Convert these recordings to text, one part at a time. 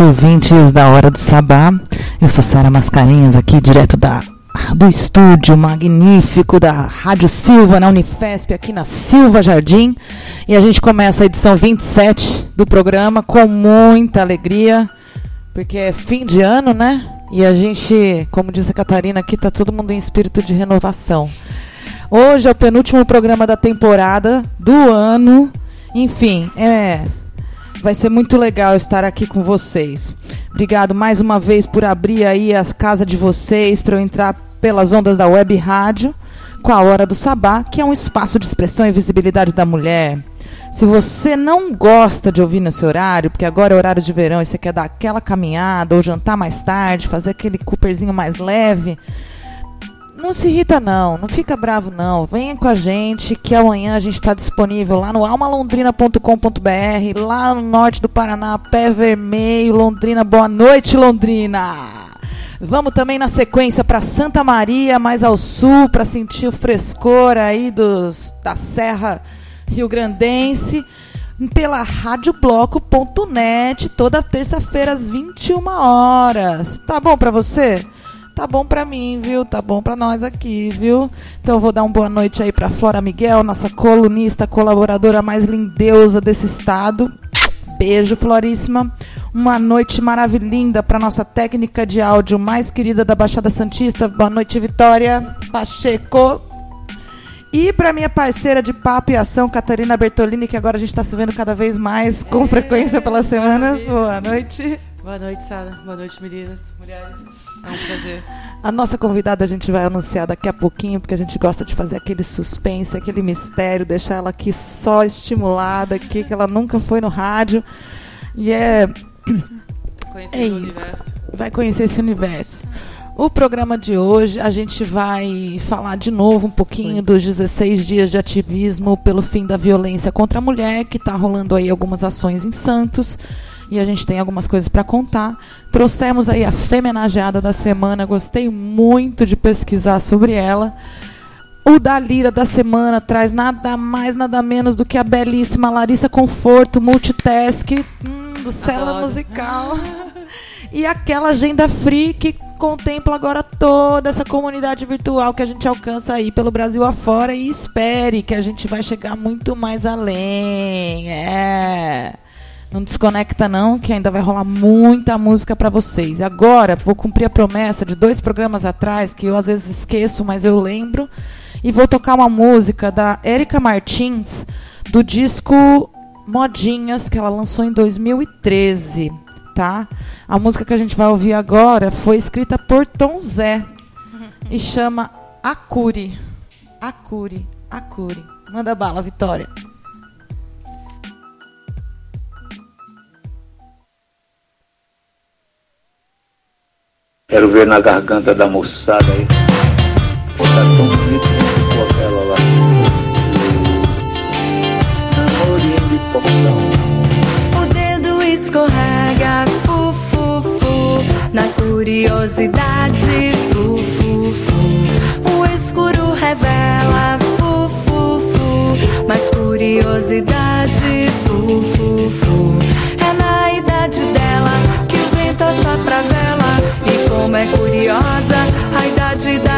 noite, ouvintes da Hora do Sabá. Eu sou Sara Mascarenhas, aqui direto da, do estúdio magnífico da Rádio Silva, na Unifesp, aqui na Silva Jardim. E a gente começa a edição 27 do programa com muita alegria, porque é fim de ano, né? E a gente, como disse a Catarina, aqui tá todo mundo em espírito de renovação. Hoje é o penúltimo programa da temporada do ano. Enfim, é Vai ser muito legal estar aqui com vocês. Obrigado mais uma vez por abrir aí a casa de vocês para eu entrar pelas ondas da web rádio com a Hora do Sabá, que é um espaço de expressão e visibilidade da mulher. Se você não gosta de ouvir nesse horário, porque agora é horário de verão e você quer dar aquela caminhada ou jantar mais tarde, fazer aquele cooperzinho mais leve, não se irrita não, não fica bravo não. Venha com a gente que amanhã a gente está disponível lá no almalondrina.com.br, lá no norte do Paraná, pé vermelho, Londrina. Boa noite, Londrina. Vamos também na sequência para Santa Maria, mais ao sul, para sentir o frescor aí dos, da Serra Rio Grandense, pela radiobloco.net, toda terça-feira às 21 horas. Tá bom para você? Tá bom para mim, viu? Tá bom para nós aqui, viu? Então eu vou dar uma boa noite aí para Flora Miguel, nossa colunista, colaboradora mais lindeusa desse estado. Beijo, Floríssima. Uma noite maravilhosa para nossa técnica de áudio mais querida da Baixada Santista. Boa noite, Vitória Pacheco. E para minha parceira de papo e ação, Catarina Bertolini, que agora a gente está se vendo cada vez mais com é, frequência pelas semanas. Boa noite. Boa noite, Sara. Boa noite, meninas, mulheres. É um prazer. A nossa convidada a gente vai anunciar daqui a pouquinho, porque a gente gosta de fazer aquele suspense, aquele mistério, deixar ela aqui só estimulada, aqui, que ela nunca foi no rádio. E é. Conhecer é isso. Universo. Vai conhecer esse universo. O programa de hoje a gente vai falar de novo um pouquinho dos 16 dias de ativismo pelo fim da violência contra a mulher, que está rolando aí algumas ações em Santos e a gente tem algumas coisas para contar. Trouxemos aí a femenageada da semana, gostei muito de pesquisar sobre ela. O da Lira da semana traz nada mais, nada menos do que a belíssima Larissa Conforto, multitask, hum, do Cela Musical. e aquela agenda free que contempla agora toda essa comunidade virtual que a gente alcança aí pelo Brasil afora e espere que a gente vai chegar muito mais além. É. Não desconecta não, que ainda vai rolar muita música para vocês. Agora, vou cumprir a promessa de dois programas atrás, que eu às vezes esqueço, mas eu lembro. E vou tocar uma música da Erika Martins, do disco Modinhas, que ela lançou em 2013. Tá? A música que a gente vai ouvir agora foi escrita por Tom Zé e chama Acure. Acure, Acure. Manda bala, Vitória. Quero ver na garganta da moçada aí. Pô, tá tão bonito como ficou aquela lá. O dedo escorrega, fu, fu, fu. Na curiosidade, fu, fu, fu. O escuro revela, fu, fu, fu. Curiosidade,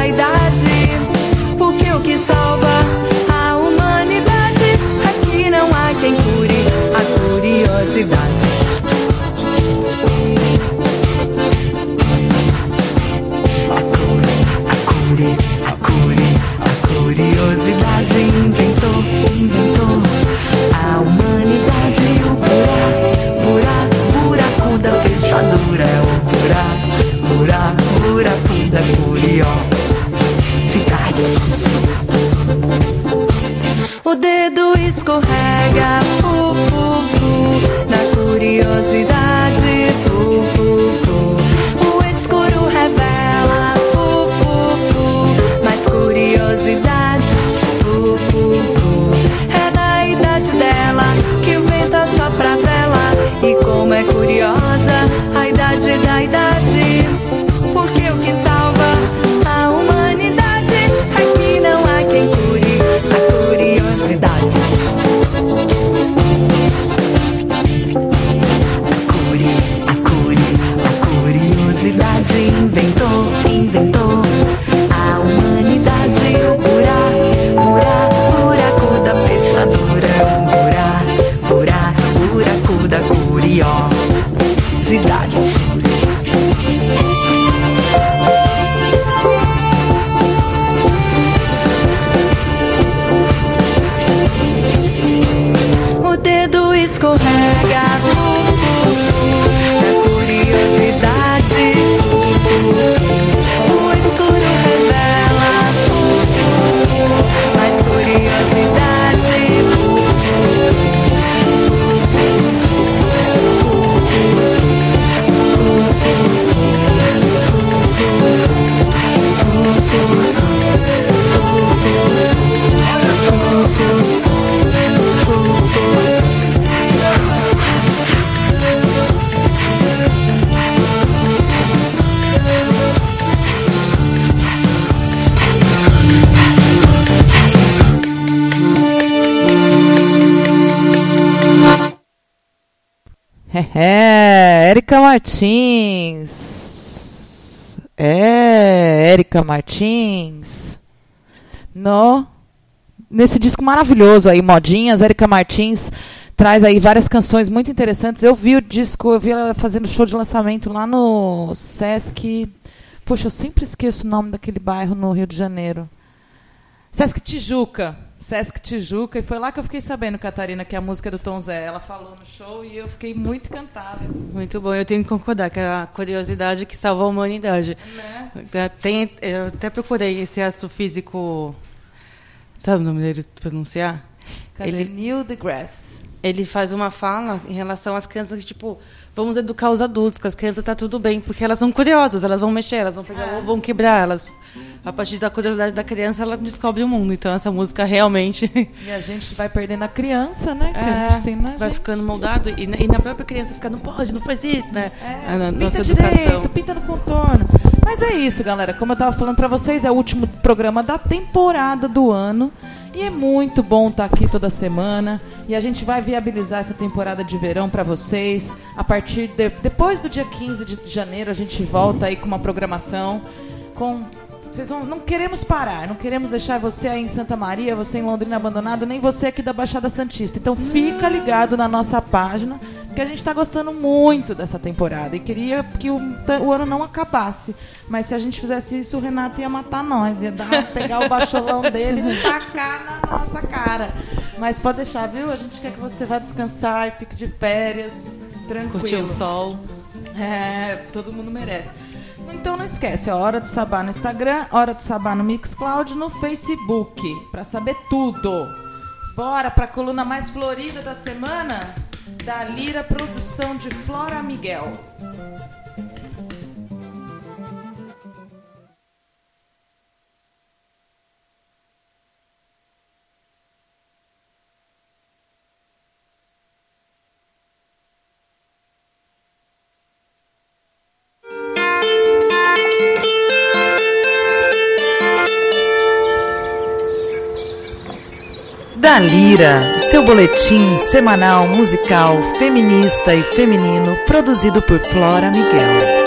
idade curiosidade. O Érica Martins. É, Érica Martins. No nesse disco maravilhoso aí, Modinhas, Érica Martins traz aí várias canções muito interessantes. Eu vi o disco, eu vi ela fazendo show de lançamento lá no Sesc. Poxa, eu sempre esqueço o nome daquele bairro no Rio de Janeiro. Sesc Tijuca. Sesc Tijuca, e foi lá que eu fiquei sabendo, Catarina, que é a música do Tom Zé. Ela falou no show e eu fiquei muito encantada. Muito bom, eu tenho que concordar, que é a curiosidade que salva a humanidade. Né? Tem, eu até procurei esse astrofísico, sabe o nome dele pronunciar? Ele, Neil deGrasse. Ele faz uma fala em relação às crianças que, tipo, vamos educar os adultos, que as crianças está tudo bem, porque elas são curiosas, elas vão mexer, elas vão pegar, é. vão quebrar, elas a partir da curiosidade da criança, ela descobre o mundo. Então, essa música realmente. E a gente vai perdendo a criança, né? Que é, a gente tem na Vai gente. ficando moldado. E, e, na própria criança fica, não pode, não faz isso, né? É, na nossa educação. Direito, pinta no contorno. Mas é isso, galera. Como eu estava falando para vocês, é o último programa da temporada do ano. E é muito bom estar tá aqui toda semana. E a gente vai viabilizar essa temporada de verão para vocês. A partir de, depois do dia 15 de janeiro, a gente volta aí com uma programação com vocês vão, não queremos parar, não queremos deixar você aí em Santa Maria, você em Londrina abandonado, nem você aqui da Baixada Santista. Então fica ligado na nossa página, porque a gente está gostando muito dessa temporada e queria que o, o, ano não acabasse. Mas se a gente fizesse isso, o Renato ia matar nós, ia dar, pegar o bacholão dele e tacar na nossa cara. Mas pode deixar, viu? A gente quer que você vá descansar e fique de férias, tranquilo. Curtir o sol. É, todo mundo merece. Então não esquece, ó, Hora do Sabá no Instagram, Hora do Sabá no Mixcloud, no Facebook, para saber tudo. Bora para a coluna mais florida da semana, da Lira Produção de Flora Miguel. Da Lira, seu boletim semanal musical feminista e feminino produzido por Flora Miguel.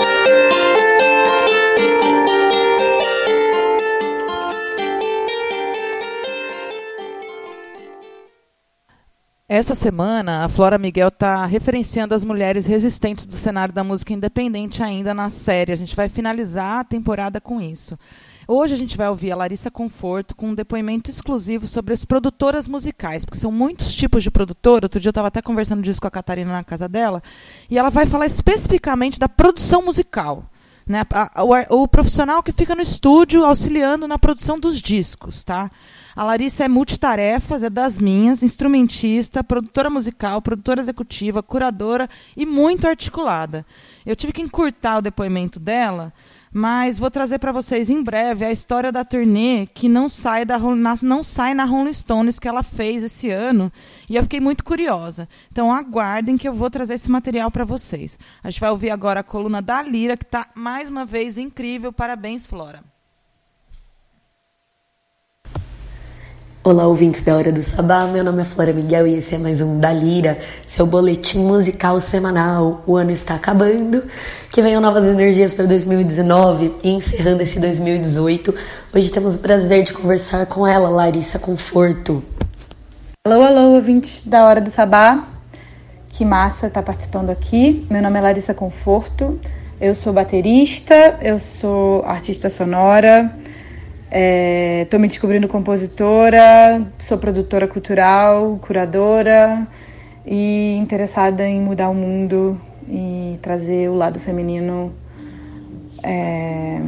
Essa semana, a Flora Miguel está referenciando as mulheres resistentes do cenário da música independente ainda na série. A gente vai finalizar a temporada com isso. Hoje a gente vai ouvir a Larissa Conforto com um depoimento exclusivo sobre as produtoras musicais, porque são muitos tipos de produtora. Outro dia eu estava até conversando disso com a Catarina na casa dela, e ela vai falar especificamente da produção musical. Né? O, o, profissional que fica no estúdio auxiliando na produção dos discos. Tá? A Larissa é multitarefas, é das minhas, instrumentista, produtora musical, produtora executiva, curadora e muito articulada. Eu tive que encurtar o depoimento dela mas vou trazer para vocês em breve a história da turnê que não sai, da, não sai na Rolling Stones que ela fez esse ano. E eu fiquei muito curiosa. Então aguardem que eu vou trazer esse material para vocês. A gente vai ouvir agora a coluna da Lira, que está mais uma vez incrível. Parabéns, Flora. Olá, ouvintes da Hora do Sabá. Meu nome é Flora Miguel e esse é mais um Da Lira, seu boletim musical semanal. O ano está acabando, que venham novas energias para 2019 e encerrando esse 2018. Hoje temos o prazer de conversar com ela, Larissa Conforto. Alô, alô, ouvintes da Hora do Sabá. Que massa estar tá participando aqui. Meu nome é Larissa Conforto. Eu sou baterista, eu sou artista sonora Estou é, me descobrindo compositora, sou produtora cultural, curadora e interessada em mudar o mundo e trazer o lado feminino é,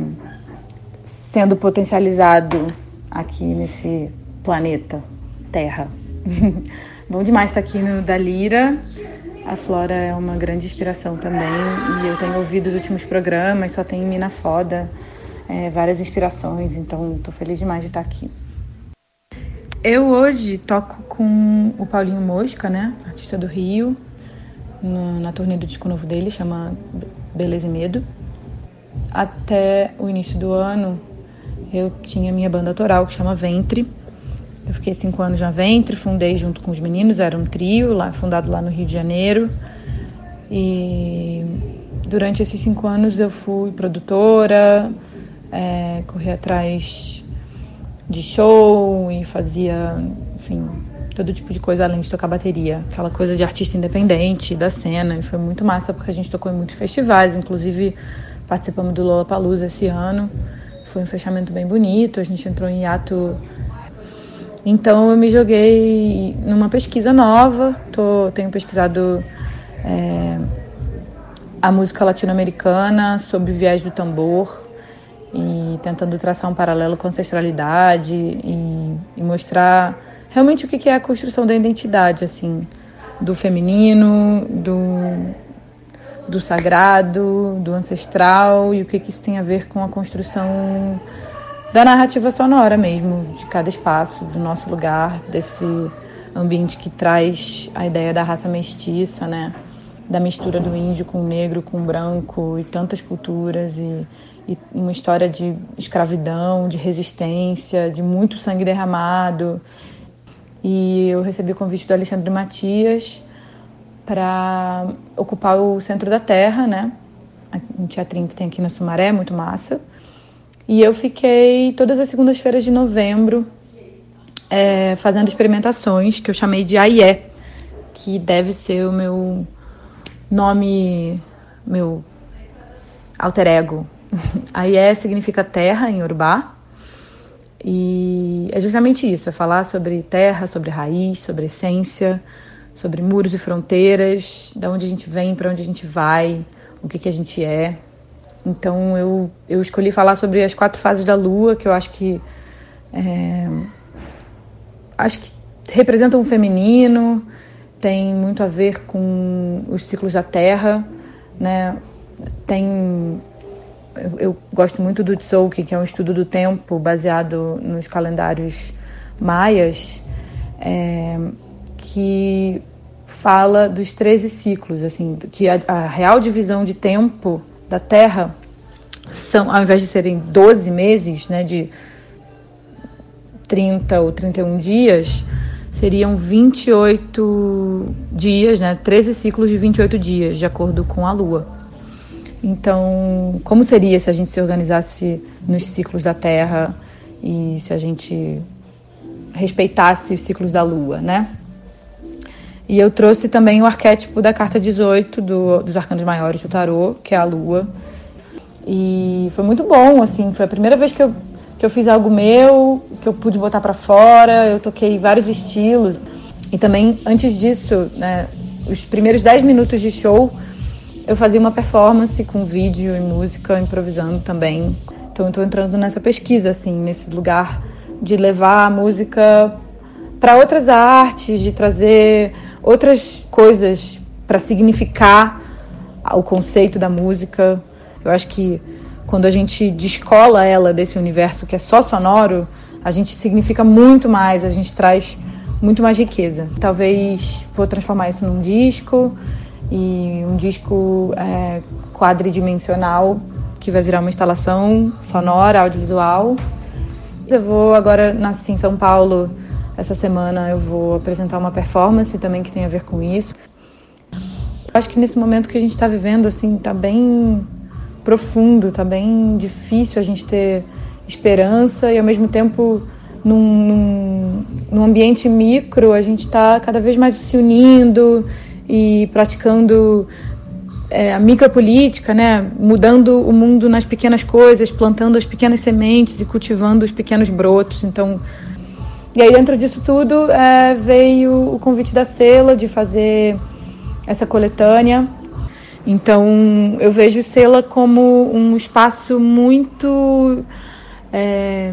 sendo potencializado aqui nesse planeta Terra. Bom demais estar aqui no Dalira. A Flora é uma grande inspiração também e eu tenho ouvido os últimos programas, só tem mina foda é, várias inspirações, então estou feliz demais de estar aqui. Eu hoje toco com o Paulinho Mosca, né, artista do Rio, no, na turnê do disco novo dele, chama Beleza e Medo. Até o início do ano, eu tinha minha banda autoral, que chama Ventre. Eu fiquei cinco anos na Ventre, fundei junto com os meninos, era um trio, lá, fundado lá no Rio de Janeiro. E durante esses cinco anos eu fui produtora, é, corri atrás de show e fazia, enfim, todo tipo de coisa além de tocar bateria. Aquela coisa de artista independente da cena. E foi muito massa porque a gente tocou em muitos festivais, inclusive participamos do Lollapalooza esse ano. Foi um fechamento bem bonito, a gente entrou em hiato. Então eu me joguei numa pesquisa nova, tô, tenho pesquisado é, a música latino-americana sob o viés do tambor e tentando traçar um paralelo com a ancestralidade e, e mostrar realmente o que é a construção da identidade, assim, do feminino, do, do sagrado, do ancestral e o que, isso tem a ver com a construção da narrativa sonora mesmo, de cada espaço, do nosso lugar, desse ambiente que traz a ideia da raça mestiça, né? Da mistura do índio com o negro, com o branco e tantas culturas e, e uma história de escravidão, de resistência, de muito sangue derramado e eu recebi o convite do Alexandre Matias para ocupar o centro da Terra, né? Um teatrinho que tem aqui na Sumaré, muito massa. E eu fiquei todas as segundas-feiras de novembro é, fazendo experimentações que eu chamei de AIE, que deve ser o meu nome, meu alter ego. AIE significa terra em Urubá e é justamente isso, é falar sobre terra, sobre raiz, sobre essência, sobre muros e fronteiras, da onde a gente vem, para onde a gente vai, o que, que a gente é. Então eu, eu escolhi falar sobre as quatro fases da Lua, que eu acho que é, acho que representam o feminino, tem muito a ver com os ciclos da Terra, né? Tem eu, eu gosto muito do Tzolk'in, que é um estudo do tempo baseado nos calendários maias, é, que fala dos 13 ciclos, assim, que a, a, real divisão de tempo da Terra são, ao invés de serem 12 meses, né, de 30 ou 31 dias, seriam 28 dias, né, 13 ciclos de 28 dias, de acordo com a Lua. Então, como seria se a gente se organizasse nos ciclos da Terra e se a gente respeitasse os ciclos da Lua, né? E eu trouxe também o arquétipo da carta 18 do, dos arcanos maiores do tarô, que é a Lua. E foi muito bom, assim, foi a primeira vez que eu, que eu fiz algo meu, que eu pude botar para fora, eu toquei vários estilos. E também, antes disso, né, os primeiros 10 minutos de show eu fazia uma performance com vídeo e música, improvisando também. Então eu estou entrando nessa pesquisa, assim, nesse lugar de levar a música para outras artes, de trazer outras coisas para significar o conceito da música. Eu acho que quando a gente descola ela desse universo que é só sonoro, a gente significa muito mais, a gente traz muito mais riqueza. Talvez vou transformar isso num disco e um disco é, quadridimensional que vai virar uma instalação sonora, audiovisual. Eu vou agora, nasci em São Paulo, essa semana eu vou apresentar uma performance também que tem a ver com isso. Acho que nesse momento que a gente está vivendo, assim, está bem profundo, está bem difícil a gente ter esperança e ao mesmo tempo num, num, num ambiente micro a gente está cada vez mais se unindo e praticando é, a micropolítica, né? mudando o mundo nas pequenas coisas, plantando as pequenas sementes e cultivando os pequenos brotos. Então, e aí dentro disso tudo é, veio o convite da Sela de fazer essa coletânea. Então eu vejo Sela como um espaço muito é,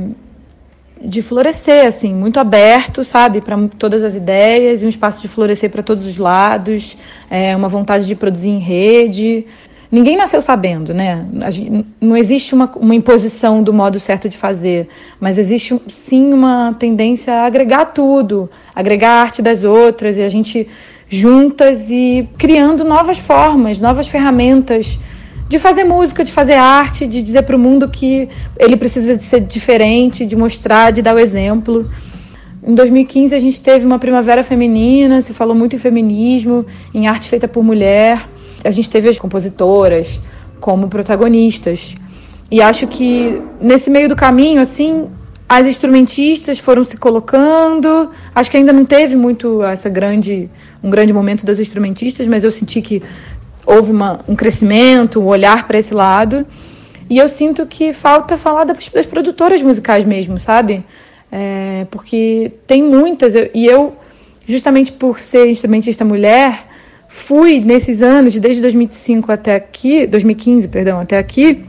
de florescer, assim, muito aberto, sabe, para todas as ideias e um espaço de florescer para todos os lados, é, uma vontade de produzir em rede. Ninguém nasceu sabendo, né? Gente, não existe uma, uma imposição do modo certo de fazer, mas existe sim uma tendência a agregar tudo, agregar a arte das outras e a gente juntas e criando novas formas, novas ferramentas de fazer música, de fazer arte, de dizer para o mundo que ele precisa de ser diferente, de mostrar, de dar o exemplo. Em 2015 a gente teve uma primavera feminina, se falou muito em feminismo, em arte feita por mulher. a gente teve as compositoras como protagonistas. E acho que nesse meio do caminho, assim, as instrumentistas foram se colocando. Acho que ainda não teve muito essa grande, um grande momento das instrumentistas, mas eu senti que houve uma, um crescimento, um olhar para esse lado. E eu sinto que falta falar das, das produtoras musicais mesmo, sabe? É, porque tem muitas, eu, e eu, justamente por ser instrumentista mulher, fui nesses anos, desde 2005 até aqui, 2015, perdão, até aqui,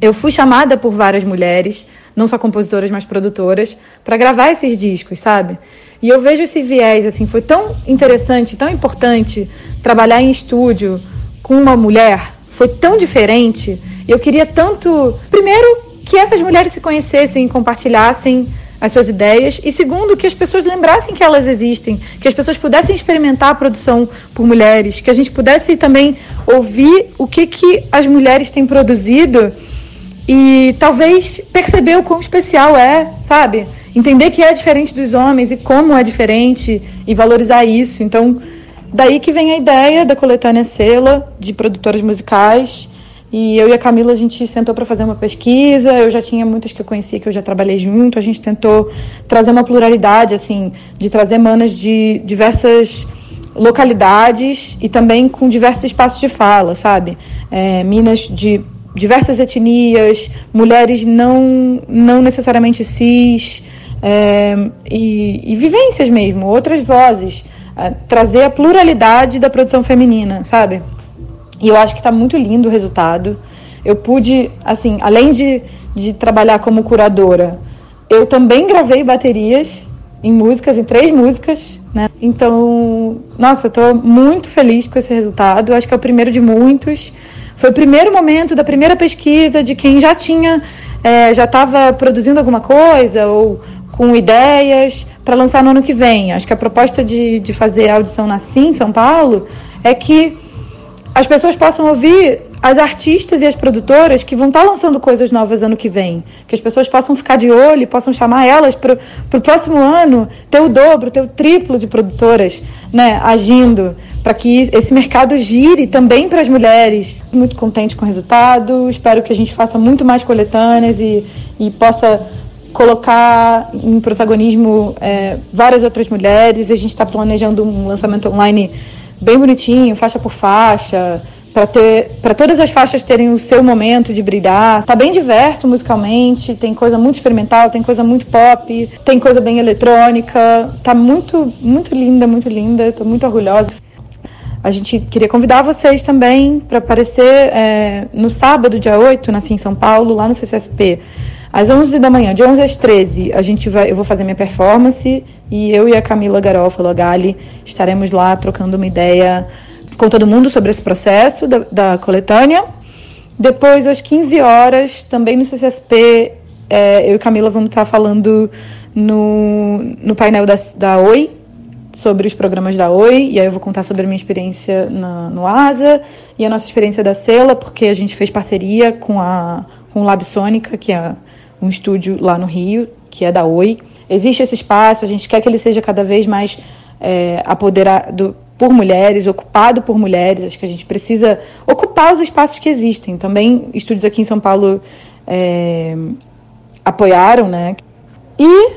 eu fui chamada por várias mulheres, não só compositoras, mas produtoras, para gravar esses discos, sabe? E eu vejo esse viés, assim, foi tão interessante, tão importante trabalhar em estúdio com uma mulher, foi tão diferente. Eu queria tanto, primeiro, que essas mulheres se conhecessem, compartilhassem as suas ideias e segundo que as pessoas lembrassem que elas existem, que as pessoas pudessem experimentar a produção por mulheres, que a gente pudesse também ouvir o que que as mulheres têm produzido e talvez perceber o quão especial é, sabe? Entender que é diferente dos homens e como é diferente e valorizar isso. Então, daí que vem a ideia da coletânea Sela de produtoras musicais. E eu e a Camila a gente sentou para fazer uma pesquisa. Eu já tinha muitas que eu conhecia que eu já trabalhei junto. A gente tentou trazer uma pluralidade assim, de trazer manas de diversas localidades e também com diversos espaços de fala, sabe? É, minas de diversas etnias, mulheres não, não necessariamente cis, é, e, e, vivências mesmo, outras vozes. Trazer a pluralidade da produção feminina, sabe? E eu acho que está muito lindo o resultado. Eu pude, assim, além de, de trabalhar como curadora, eu também gravei baterias em músicas, em três músicas, né? Então, nossa, tô muito feliz com esse resultado. Eu acho que é o primeiro de muitos. Foi o primeiro momento da primeira pesquisa de quem já tinha, é, já estava produzindo alguma coisa ou com ideias para lançar no ano que vem. Acho que a proposta de, de fazer a audição na Sim, São Paulo, é que as pessoas possam ouvir as artistas e as produtoras que vão estar tá lançando coisas novas ano que vem. Que as pessoas possam ficar de olho e possam chamar elas para o próximo ano ter o dobro, ter o triplo de produtoras né, agindo, para que esse mercado gire também para as mulheres. Muito contente com o resultado, espero que a gente faça muito mais coletâneas e, e possa colocar em protagonismo é, várias outras mulheres. A gente está planejando um lançamento online bem bonitinho, faixa por faixa, para ter para todas as faixas terem o seu momento de brilhar. Está bem diverso musicalmente, tem coisa muito experimental, tem coisa muito pop, tem coisa bem eletrônica. Tá muito muito linda, muito linda. Estou muito orgulhosa. A gente queria convidar vocês também para aparecer é, no sábado, dia 8, nasci em São Paulo, lá no CCSP. Às 11 da manhã, de 11 às 13, a gente vai, eu vou fazer minha performance e eu e a Camila Garofalo, a Gali, estaremos lá trocando uma ideia com todo mundo sobre esse processo da, da coletânea. Depois, às 15 horas, também no CCSP, é, eu e Camila vamos estar falando no, no painel da, da Oi, sobre os programas da Oi, e aí eu vou contar sobre a minha experiência na, no ASA e a nossa experiência da Sela, porque a gente fez parceria com a com o Lab Sônica, que é um estúdio lá no Rio, que é da Oi. Existe esse espaço, a gente quer que ele seja cada vez mais é, apoderado por mulheres, ocupado por mulheres. Acho que a gente precisa ocupar os espaços que existem. Também estúdios aqui em São Paulo é, apoiaram, né? E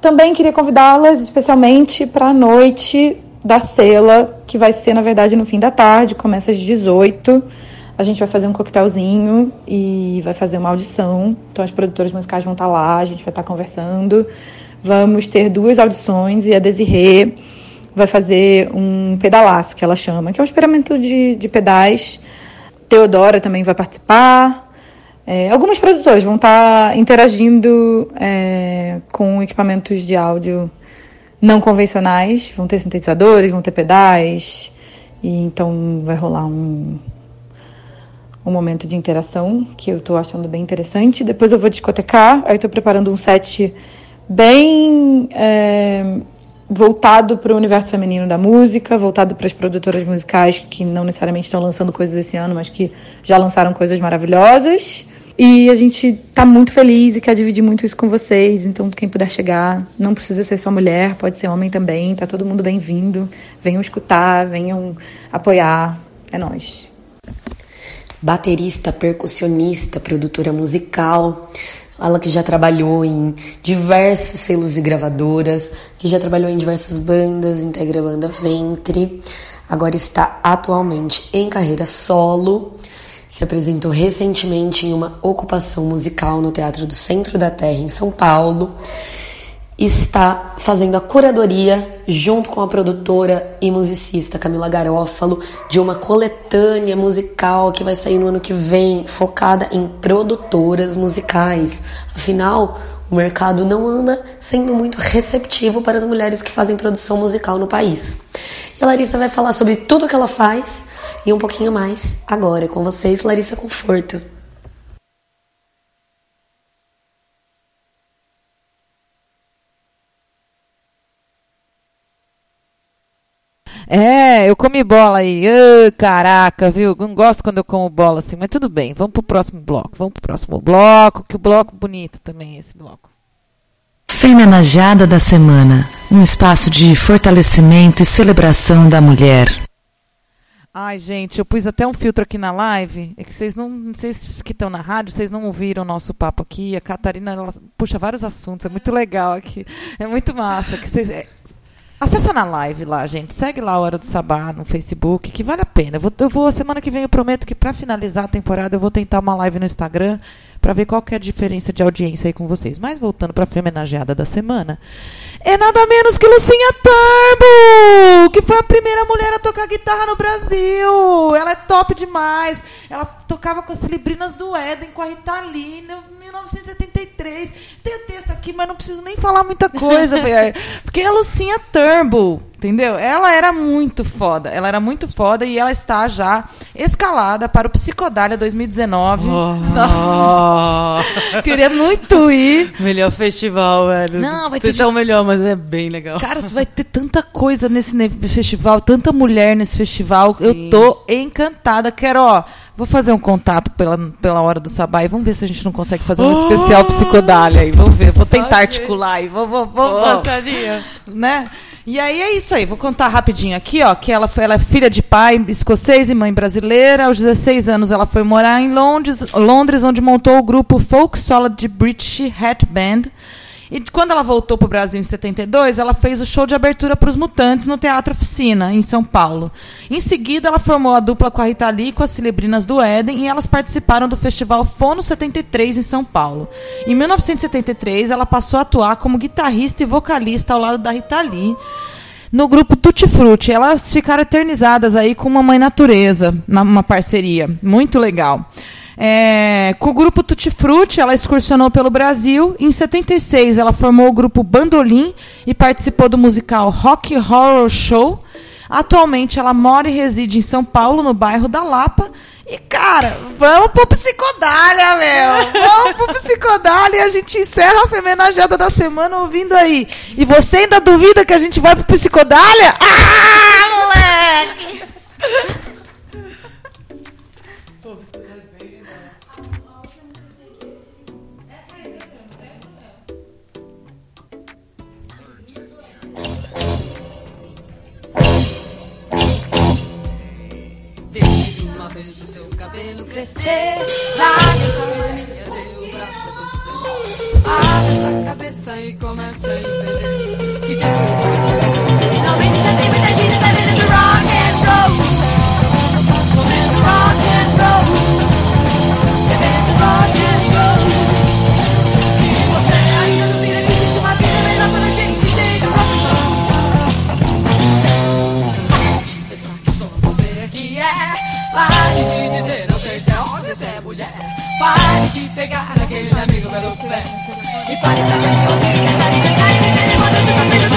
também queria convidá-las especialmente para a noite da Cela, que vai ser, na verdade, no fim da tarde, começa às 18 a gente vai fazer um coquetelzinho e vai fazer uma audição. Então as produtoras musicais vão estar lá, a gente vai estar conversando. Vamos ter duas audições e a Desirê vai fazer um pedalaço, que ela chama, que é um experimento de, de pedais. Teodora também vai participar. É, algumas produtoras vão estar interagindo é, com equipamentos de áudio não convencionais. Vão ter sintetizadores, vão ter pedais. E então vai rolar um, um momento de interação que eu estou achando bem interessante. Depois eu vou discotecar, aí estou preparando um set bem é, voltado para o universo feminino da música, voltado para as produtoras musicais que não necessariamente estão lançando coisas esse ano, mas que já lançaram coisas maravilhosas. E a gente está muito feliz e quer dividir muito isso com vocês. Então, quem puder chegar, não precisa ser só mulher, pode ser homem também. Tá todo mundo bem-vindo. Venham escutar, venham apoiar É nóis. Baterista, percussionista, produtora musical. Ela que já trabalhou em diversos selos e gravadoras, que já trabalhou em diversas bandas, integra a banda Ventre. Agora está atualmente em carreira solo. Se apresentou recentemente em uma ocupação musical no Teatro do Centro da Terra, em São Paulo está fazendo a curadoria junto com a produtora e musicista Camila Garófalo de uma coletânea musical que vai sair no ano que vem, focada em produtoras musicais. Afinal, o mercado não anda sendo muito receptivo para as mulheres que fazem produção musical no país. E a Larissa vai falar sobre tudo que ela faz e um pouquinho mais agora com vocês, Larissa Conforto. É, eu comi bola aí. Ô, caraca, viu? Não gosto quando eu como bola assim, mas tudo bem. Vamos pro próximo bloco. Vamos pro próximo bloco, que o bloco bonito também é esse bloco. Feminajada da Semana um espaço de fortalecimento e celebração da mulher. Ai, gente, eu pus até um filtro aqui na live. É que vocês não. Vocês que estão na rádio, vocês não ouviram o nosso papo aqui. A Catarina ela puxa vários assuntos, é muito legal aqui. É muito massa. Que vocês, é, Acessa na live lá, gente. Segue lá a Hora do Sabá no Facebook, que vale a pena. Eu vou, eu vou semana que vem eu prometo que para finalizar a temporada eu vou tentar uma live no Instagram para ver qual é a diferença de audiência aí com vocês. Mas voltando para a homenageada da semana, é nada menos que Lucinha Turbo, que foi a primeira mulher a tocar guitarra no Brasil. Ela é top demais. Ela tocava com as Librinas do Éden, com a Rita 1973. Tem o texto aqui, mas não preciso nem falar muita coisa, porque é a Lucinha Turbo. Entendeu? Ela era muito foda. Ela era muito foda e ela está já escalada para o Psicodália 2019. Oh. Nossa! Queria muito ir. Melhor festival, velho. Não, vai ter. Não melhor, mas é bem legal. Cara, vai ter tanta coisa nesse festival, tanta mulher nesse festival. Sim. Eu tô encantada. Quero, ó. Vou fazer um contato pela, pela hora do sabá e vamos ver se a gente não consegue fazer um oh! especial psicodália aí. Vamos ver. Vou tentar articular aí. Vamos, vamos. Oh, né? E aí é isso aí, vou contar rapidinho aqui, ó, que ela, foi, ela é filha de pai escocês e mãe brasileira. Aos 16 anos ela foi morar em Londres, Londres onde montou o grupo Folk Solid British Hat Band. E quando ela voltou para o Brasil em 72, ela fez o show de abertura para os Mutantes no Teatro Oficina, em São Paulo. Em seguida, ela formou a dupla com a Rita Lee com as Celebrinas do Éden e elas participaram do Festival Fono 73 em São Paulo. Em 1973, ela passou a atuar como guitarrista e vocalista ao lado da Rita Lee no grupo Tutti Frutti. Elas ficaram eternizadas aí com uma Mãe Natureza, uma parceria. Muito legal. É, com o grupo Tutti Frutti, ela excursionou pelo Brasil. Em 76, ela formou o grupo Bandolim e participou do musical Rock Horror Show. Atualmente, ela mora e reside em São Paulo, no bairro da Lapa. E, cara, vamos pro Psicodália, meu! Vamos pro Psicodália e a gente encerra a femenajada da semana ouvindo aí. E você ainda duvida que a gente vai pro Psicodália? Ah, moleque! Fez o seu cabelo crescer. Larga essa mania, dê o braço a você. Abre essa cabeça e começa a entender que temos histórias Pare de pegar aquele amigo pelos pés. E pare pra ver e ouvir e cantar e dançar e viver enquanto você está feito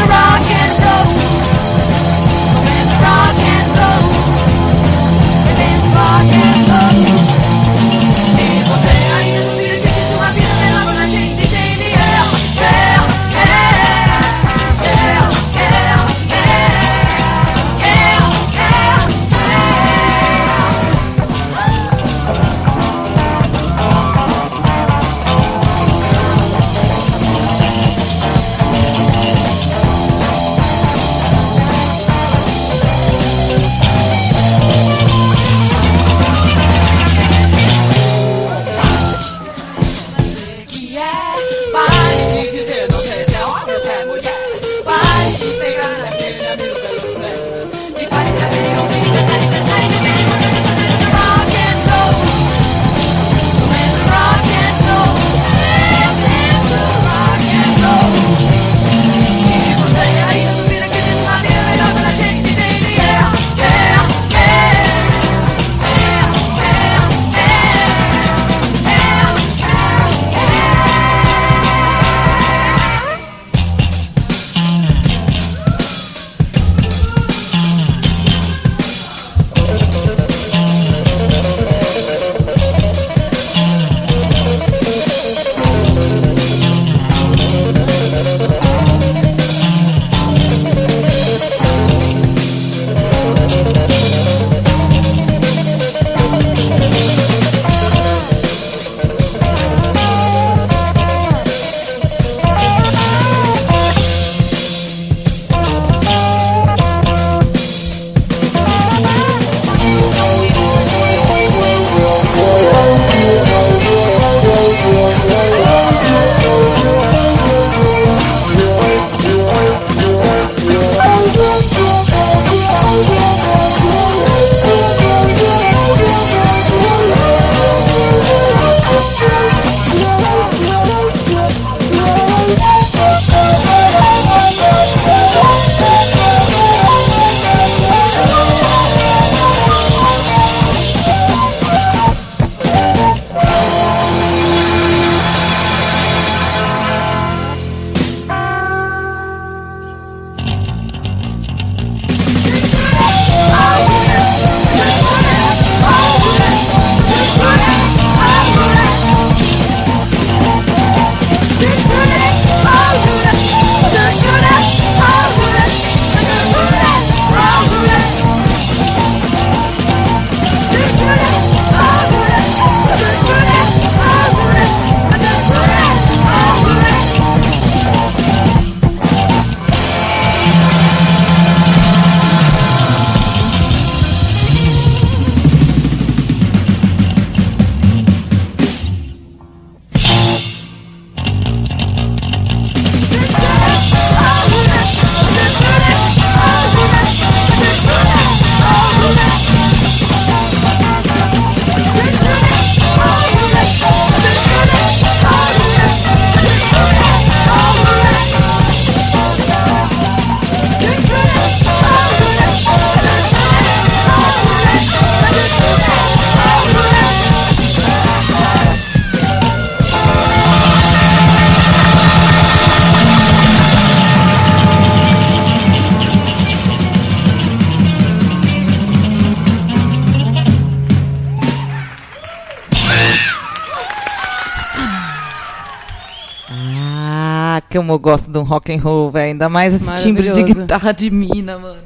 gosto de um rock and roll, velho. Ainda mais esse timbre de guitarra de mina, mano.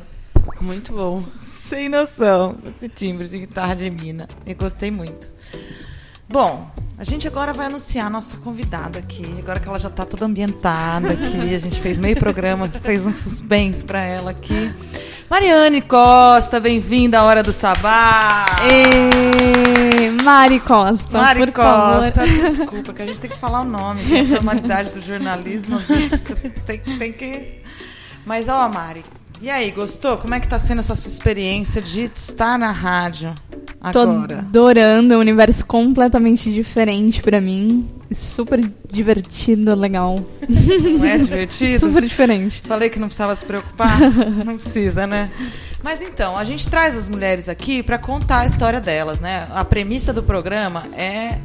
Muito bom. Sem noção, esse timbre de guitarra de mina. Eu gostei muito. Bom, a gente agora vai anunciar a nossa convidada aqui. Agora que ela já tá toda ambientada aqui, a gente fez meio programa, fez um suspense pra ela aqui. Mariane Costa, bem-vinda à Hora do Sabá. E... Mari Costa, Mari por favor. Costa, desculpa, que a gente tem que falar o nome, gente, a formalidade do jornalismo, às vezes tem, tem que. Mas, ó, Mari, e aí, gostou? Como é que tá sendo essa sua experiência de estar na rádio Tô agora? adorando, é um universo completamente diferente pra mim. Super divertido, legal. Não é divertido? Super diferente. Falei que não precisava se preocupar? não precisa, né? Mas então, a gente traz as mulheres aqui para contar a história delas, né? A premissa do programa é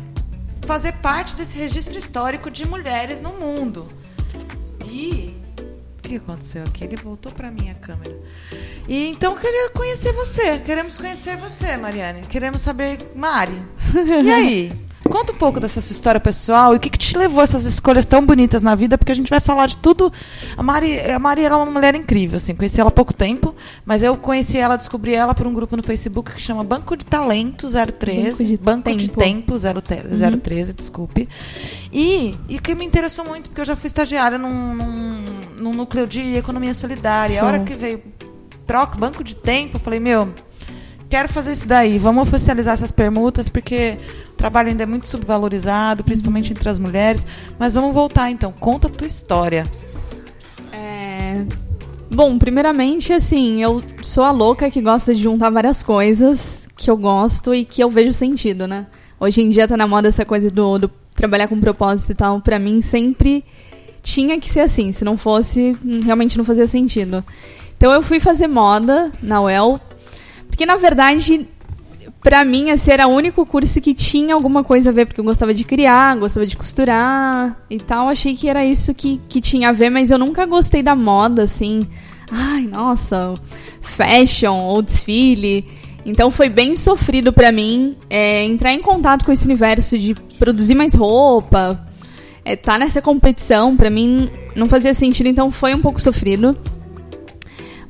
fazer parte desse registro histórico de mulheres no mundo. E que aconteceu aqui? Ele voltou para minha câmera. E então eu queria conhecer você. Queremos conhecer você, Mariane. Queremos saber, Mari. E aí? Conta um pouco dessa sua história pessoal e o que, que te levou a essas escolhas tão bonitas na vida, porque a gente vai falar de tudo. A Mari, a Mari ela é uma mulher incrível, assim, conheci ela há pouco tempo, mas eu conheci ela, descobri ela por um grupo no Facebook que chama Banco de Talento 013. Banco de Tempo, Tempo. 013, 013, desculpe. E, e que me interessou muito, porque eu já fui estagiária num, num, num núcleo de economia solidária. A hora que veio troca, banco de tempo, eu falei, meu, quero fazer isso daí, vamos oficializar essas permutas, porque o trabalho ainda é muito subvalorizado, principalmente entre as mulheres. Mas vamos voltar então, conta a tua história. É... Bom, primeiramente, assim, eu sou a louca que gosta de juntar várias coisas que eu gosto e que eu vejo sentido, né? Hoje em dia tá na moda essa coisa do, do trabalhar com propósito e tal. Pra mim, sempre tinha que ser assim. Se não fosse, realmente não fazia sentido. Então eu fui fazer moda na UEL, porque na verdade, pra mim, esse era o único curso que tinha alguma coisa a ver, porque eu gostava de criar, gostava de costurar e tal. Achei que era isso que, que tinha a ver, mas eu nunca gostei da moda, assim. Ai, nossa, fashion ou desfile. Então foi bem sofrido pra mim é, entrar em contato com esse universo de produzir mais roupa, é, tá nessa competição, pra mim não fazia sentido, então foi um pouco sofrido.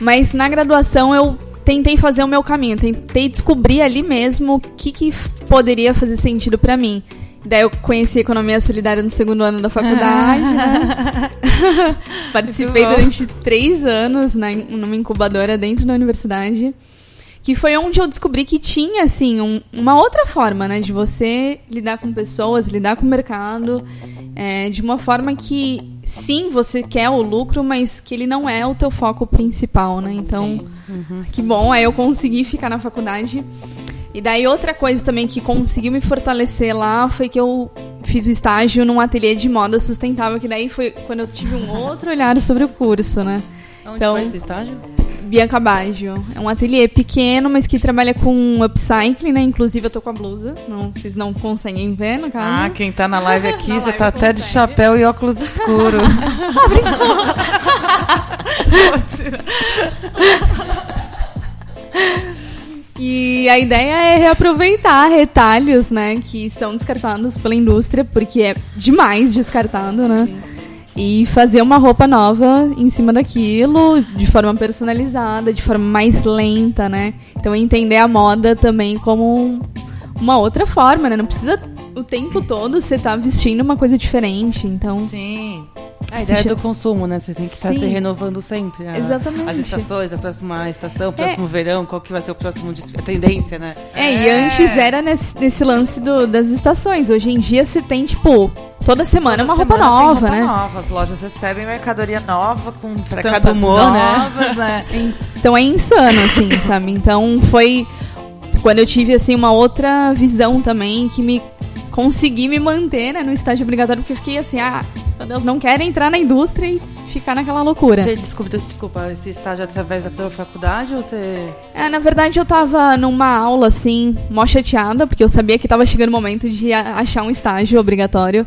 Mas na graduação eu tentei fazer o meu caminho, tentei descobrir ali mesmo o que, que poderia fazer sentido pra mim. Daí eu conheci economia solidária no segundo ano da faculdade, né? Participei durante três anos na, numa incubadora dentro da universidade. Que foi onde eu descobri que tinha, assim, um- uma outra forma, né? De você lidar com pessoas, lidar com o mercado. é, de uma forma que, sim, você quer o lucro, mas que ele não é o teu foco principal, né? Então, que bom. Aí eu consegui ficar na faculdade. E daí outra coisa também que conseguiu me fortalecer lá foi que eu fiz o estágio num ateliê de moda sustentável, que daí foi quando eu tive um outro olhar sobre o curso, né? Onde Então- foi esse estágio? Bianca Baggio. É um ateliê pequeno, mas que trabalha com upcycling, né? Inclusive eu tô com a blusa. Não, vocês não conseguem ver, no caso. Ah, quem tá na live aqui Na já live tá até de consegue. chapéu e óculos escuros. E a ideia é reaproveitar retalhos, né, que são descartados pela indústria, porque é demais descartado, né? E fazer uma roupa nova em cima daquilo, de forma personalizada, de forma mais lenta, né? Então entender a moda também como uma outra forma, né? Não precisa o tempo todo você estar vestindo uma coisa diferente. Então, Sim. A ideia Assistir- do consumo, né? Você tem que estar Sim. se renovando sempre. a- Exatamente. As estações, a próxima estação, o próximo verão, qual que vai ser o próximo desfile, a tendência, né? É, e É. antes era nesse, nesse lance do- das estações. Hoje em dia você tem, tipo, toda semana Toda uma roupa semana tem nova, roupa né? nova. As lojas recebem mercadoria nova, com estampas humor, né? novas, né? Então é insano, assim, sabe? Então foi quando eu tive, assim, uma outra visão também que me consegui me manter né, no estágio obrigatório, porque eu fiquei assim, ah, meu Deus, não quero entrar na indústria e ficar naquela loucura. Você descobriu, desculpa, esse estágio através da tua faculdade ou você. É, na verdade, eu tava numa aula, assim, mó chateada, porque eu sabia que tava chegando o momento de achar um estágio obrigatório.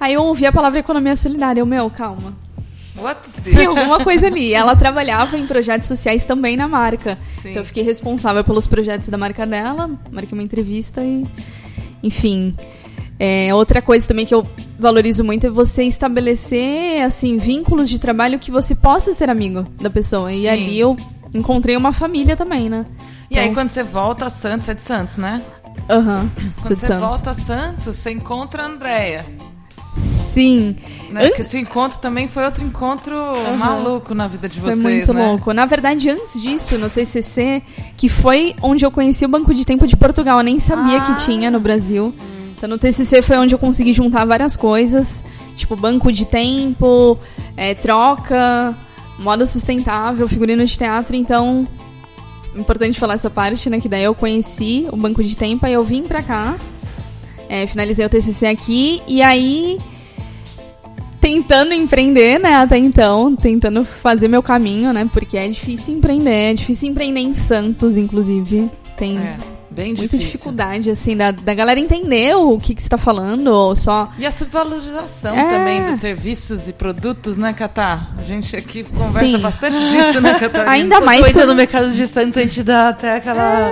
Aí eu ouvi a palavra economia solidária. Eu, meu, calma. Tem alguma coisa ali. Ela trabalhava em projetos sociais também na marca. Sim. Então eu fiquei responsável pelos projetos da marca dela, marquei uma entrevista e. Enfim. É, outra coisa também que eu valorizo muito é você estabelecer assim vínculos de trabalho que você possa ser amigo da pessoa. E Sim. ali eu encontrei uma família também, né? E aí, Então- quando você volta a Santos, é de Santos, né? Aham. sou Quando você Santos. volta a Santos, você encontra a Andréia. Sim. Né? Porque esse encontro também foi outro encontro maluco na vida de Foi vocês, muito né? louco. Na verdade, antes disso, no TCC, que foi onde eu conheci o Banco de Tempo de Portugal, eu nem sabia Ah. que tinha no Brasil. Então, no TCC foi onde eu consegui juntar várias coisas, tipo banco de tempo, é, troca, moda sustentável, figurino de teatro. Então, importante falar essa parte, né? Que daí eu conheci o banco de tempo, aí eu vim pra cá, é, finalizei o TCC aqui e aí tentando empreender, né, até então, tentando fazer meu caminho, né, porque é difícil empreender, é difícil empreender em Santos, inclusive, tem É, bem muita difícil. dificuldade, assim, da, da galera entender o que, que você tá falando, ou só... E a subvalorização É. também dos serviços e produtos, né, Catá? A gente aqui conversa Sim. bastante disso, né, Catarina? Ainda mais quando... no mercado de Santos a gente dá até aquela.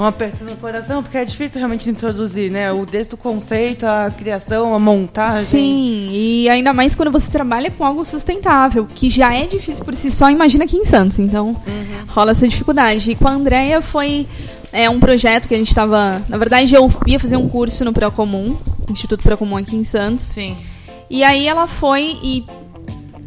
Um aperto no coração, porque é difícil realmente introduzir, né? O desde o conceito, a criação, a montagem. Sim, e ainda mais quando você trabalha com algo sustentável, que já é difícil por si só, imagina aqui em Santos. Então, rola essa dificuldade. E com a Andrea foi é, um projeto que a gente estava. Na verdade, eu ia fazer um curso no Procomum, Instituto Procomum aqui em Santos. Sim. E aí ela foi e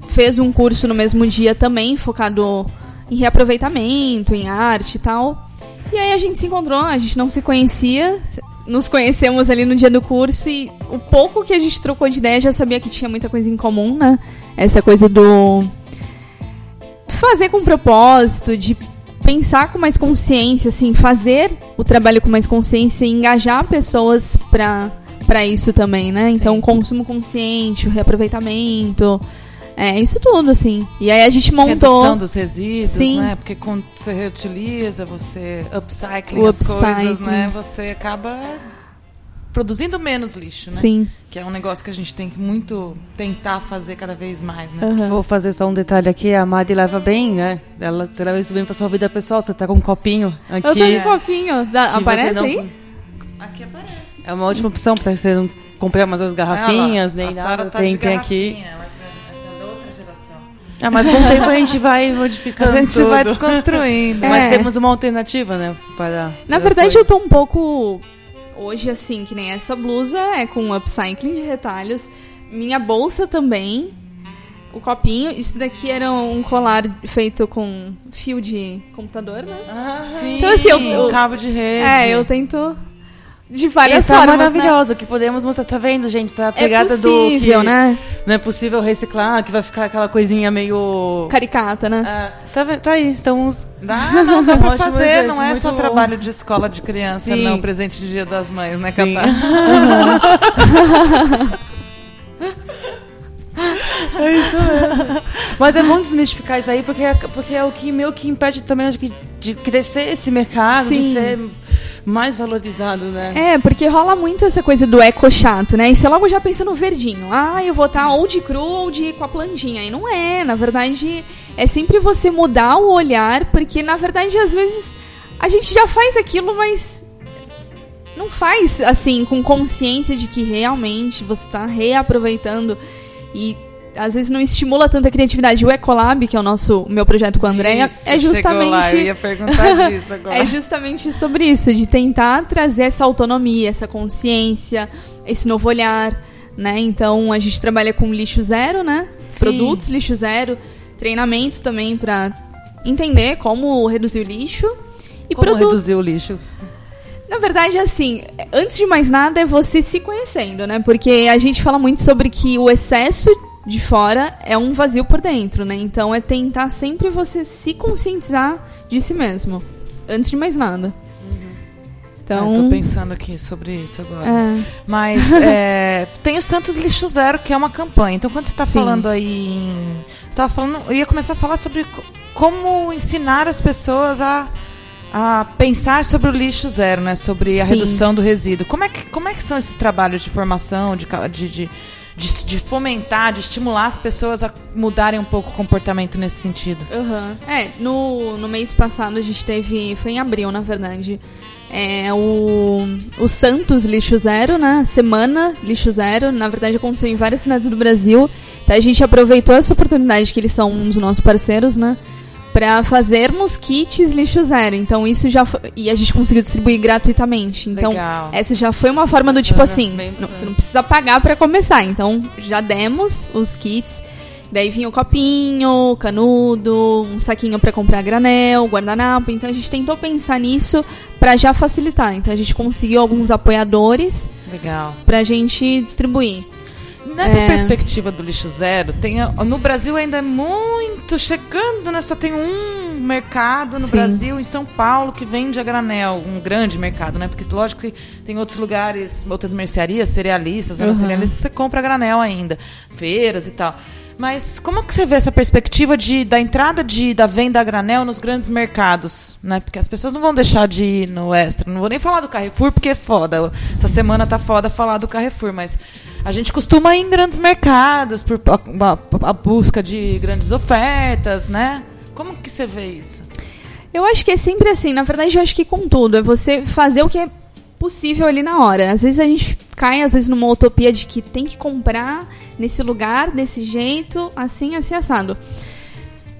fez um curso no mesmo dia também, focado em reaproveitamento, em arte e tal. E aí a gente se encontrou, a gente não se conhecia, nos conhecemos ali no dia do curso e o pouco que a gente trocou de ideia já sabia que tinha muita coisa em comum, né? Essa coisa do fazer com propósito, de pensar com mais consciência, assim, fazer o trabalho com mais consciência e engajar pessoas pra, pra isso também, né? Então, consumo consciente, o reaproveitamento, é isso tudo, assim. E aí a gente montou Redução dos resíduos, Sim. né? Porque quando você reutiliza, você upcycling O as coisas, upcycling. né? Você acaba produzindo menos lixo, né? Sim. Que é um negócio que a gente tem que muito tentar fazer cada vez mais, né? Aham. Vou fazer só um detalhe aqui, a Mari leva bem, né? Ela, você leva isso bem pra sua vida pessoal, você tá com um copinho aqui. Eu tô de copinho. Dá- que aparece não- aí? Aqui aparece. É uma ótima opção pra você não comprar mais as garrafinhas, Ela, nem nada. tá tem, de tem aqui. garrafinha, Ela da outra Ah, mas com o tempo a gente vai A modificando gente tudo. vai desconstruindo. É. Mas temos uma alternativa, né? Para Na verdade, eu coisas. tô um pouco. Hoje, assim, que nem essa blusa é com upcycling de retalhos. Minha bolsa também. O copinho. Isso daqui era um colar feito com fio de computador, né? Ah, Sim, Então, assim, eu- eu- um cabo de rede. É, eu tento. De várias Isso é formas. né? maravilhoso, que podemos mostrar, tá vendo, gente? Tá a pegada é do possível, que né? não é possível reciclar, que vai ficar aquela coisinha meio... Caricata, né? Ah, tá, tá aí, estamos... Dá, não, dá pra fazer. exemplo, Não é muito só bom. trabalho de escola de criança, Sim. não. Presente de dia das mães, né, Sim. Catá? É isso mesmo. Mas é bom desmistificar isso aí, porque é, porque é o que meio que impede também acho que, de crescer esse mercado, de Sim. ser mais valorizado, né? É, porque rola muito essa coisa do eco chato, né? E você logo já pensa no verdinho. Ah, eu vou estar ou de cru ou de com a plantinha. E não é. Na verdade, é sempre você mudar o olhar, porque na verdade, às vezes, a gente já faz aquilo, mas não faz assim, com consciência de que realmente você está reaproveitando e às vezes não estimula tanta criatividade. O Ecolab, que é o nosso o meu projeto com a Andrea, Isso, é chegou lá, justamente eu ia perguntar disso agora. é justamente sobre isso, de tentar trazer essa autonomia, essa consciência, esse novo olhar, né? Então a gente trabalha com lixo zero, né? Sim. Produtos lixo zero, treinamento também para entender como reduzir o lixo e Como produtos. reduzir o lixo? Na verdade, assim, antes de mais nada é você se conhecendo, né? Porque a gente fala muito sobre que o excesso de fora é um vazio por dentro, né? Então é tentar sempre você se conscientizar de si mesmo. Antes de mais nada. Então. Ah, eu tô pensando aqui sobre isso agora. é, Mas é, tem o Santos Lixo Zero, que é uma campanha. Então, quando você está falando aí em. Você tava falando. Eu ia começar a falar sobre co- como ensinar as pessoas a, a pensar sobre o lixo zero, né? Sobre a Sim. redução do resíduo. Como é, que, como é que são esses trabalhos de formação, de, de, de, de, de fomentar, de estimular as pessoas a mudarem um pouco o comportamento nesse sentido. Uhum. É, no, no mês passado a gente teve. Foi em abril, na verdade. É o, o Santos Lixo Zero, né? Semana Lixo Zero. Na verdade, aconteceu em várias cidades do Brasil. Então a gente aproveitou essa oportunidade que eles são um dos nossos parceiros, né? Pra fazermos kits lixo zero. Então isso já foi, E a gente conseguiu distribuir gratuitamente. Então, Legal. essa já foi uma forma do tipo Bacana, assim: não, você não precisa pagar pra começar. Então já demos os kits. Daí vinha o copinho, canudo, um saquinho pra comprar granel, guardanapo. Então a gente tentou pensar nisso pra já facilitar. Então a gente conseguiu alguns apoiadores Legal. pra gente distribuir. Nessa É. perspectiva do lixo zero, tem, no Brasil ainda é muito chegando, né? Só tem um mercado no Sim. Brasil, em São Paulo, que vende a granel. Um grande mercado, né? Porque lógico que tem outros lugares, outras mercearias, cerealistas, Uhum. cerealistas, você compra a granel ainda. Feiras e tal. Mas como que você vê essa perspectiva de, da entrada de, da venda a granel nos grandes mercados? Né? Porque as pessoas não vão deixar de ir no extra. Não vou nem falar do Carrefour, porque é foda. Essa semana tá foda falar do Carrefour, mas a gente costuma ir em grandes mercados por a, a- a busca de grandes ofertas, né? Como que você vê isso? Eu acho que é sempre assim. Na verdade, eu acho que com tudo. É você fazer o que é possível ali na hora. Às vezes a gente cai, às vezes, numa utopia de que tem que comprar nesse lugar, desse jeito, assim, assim, assado.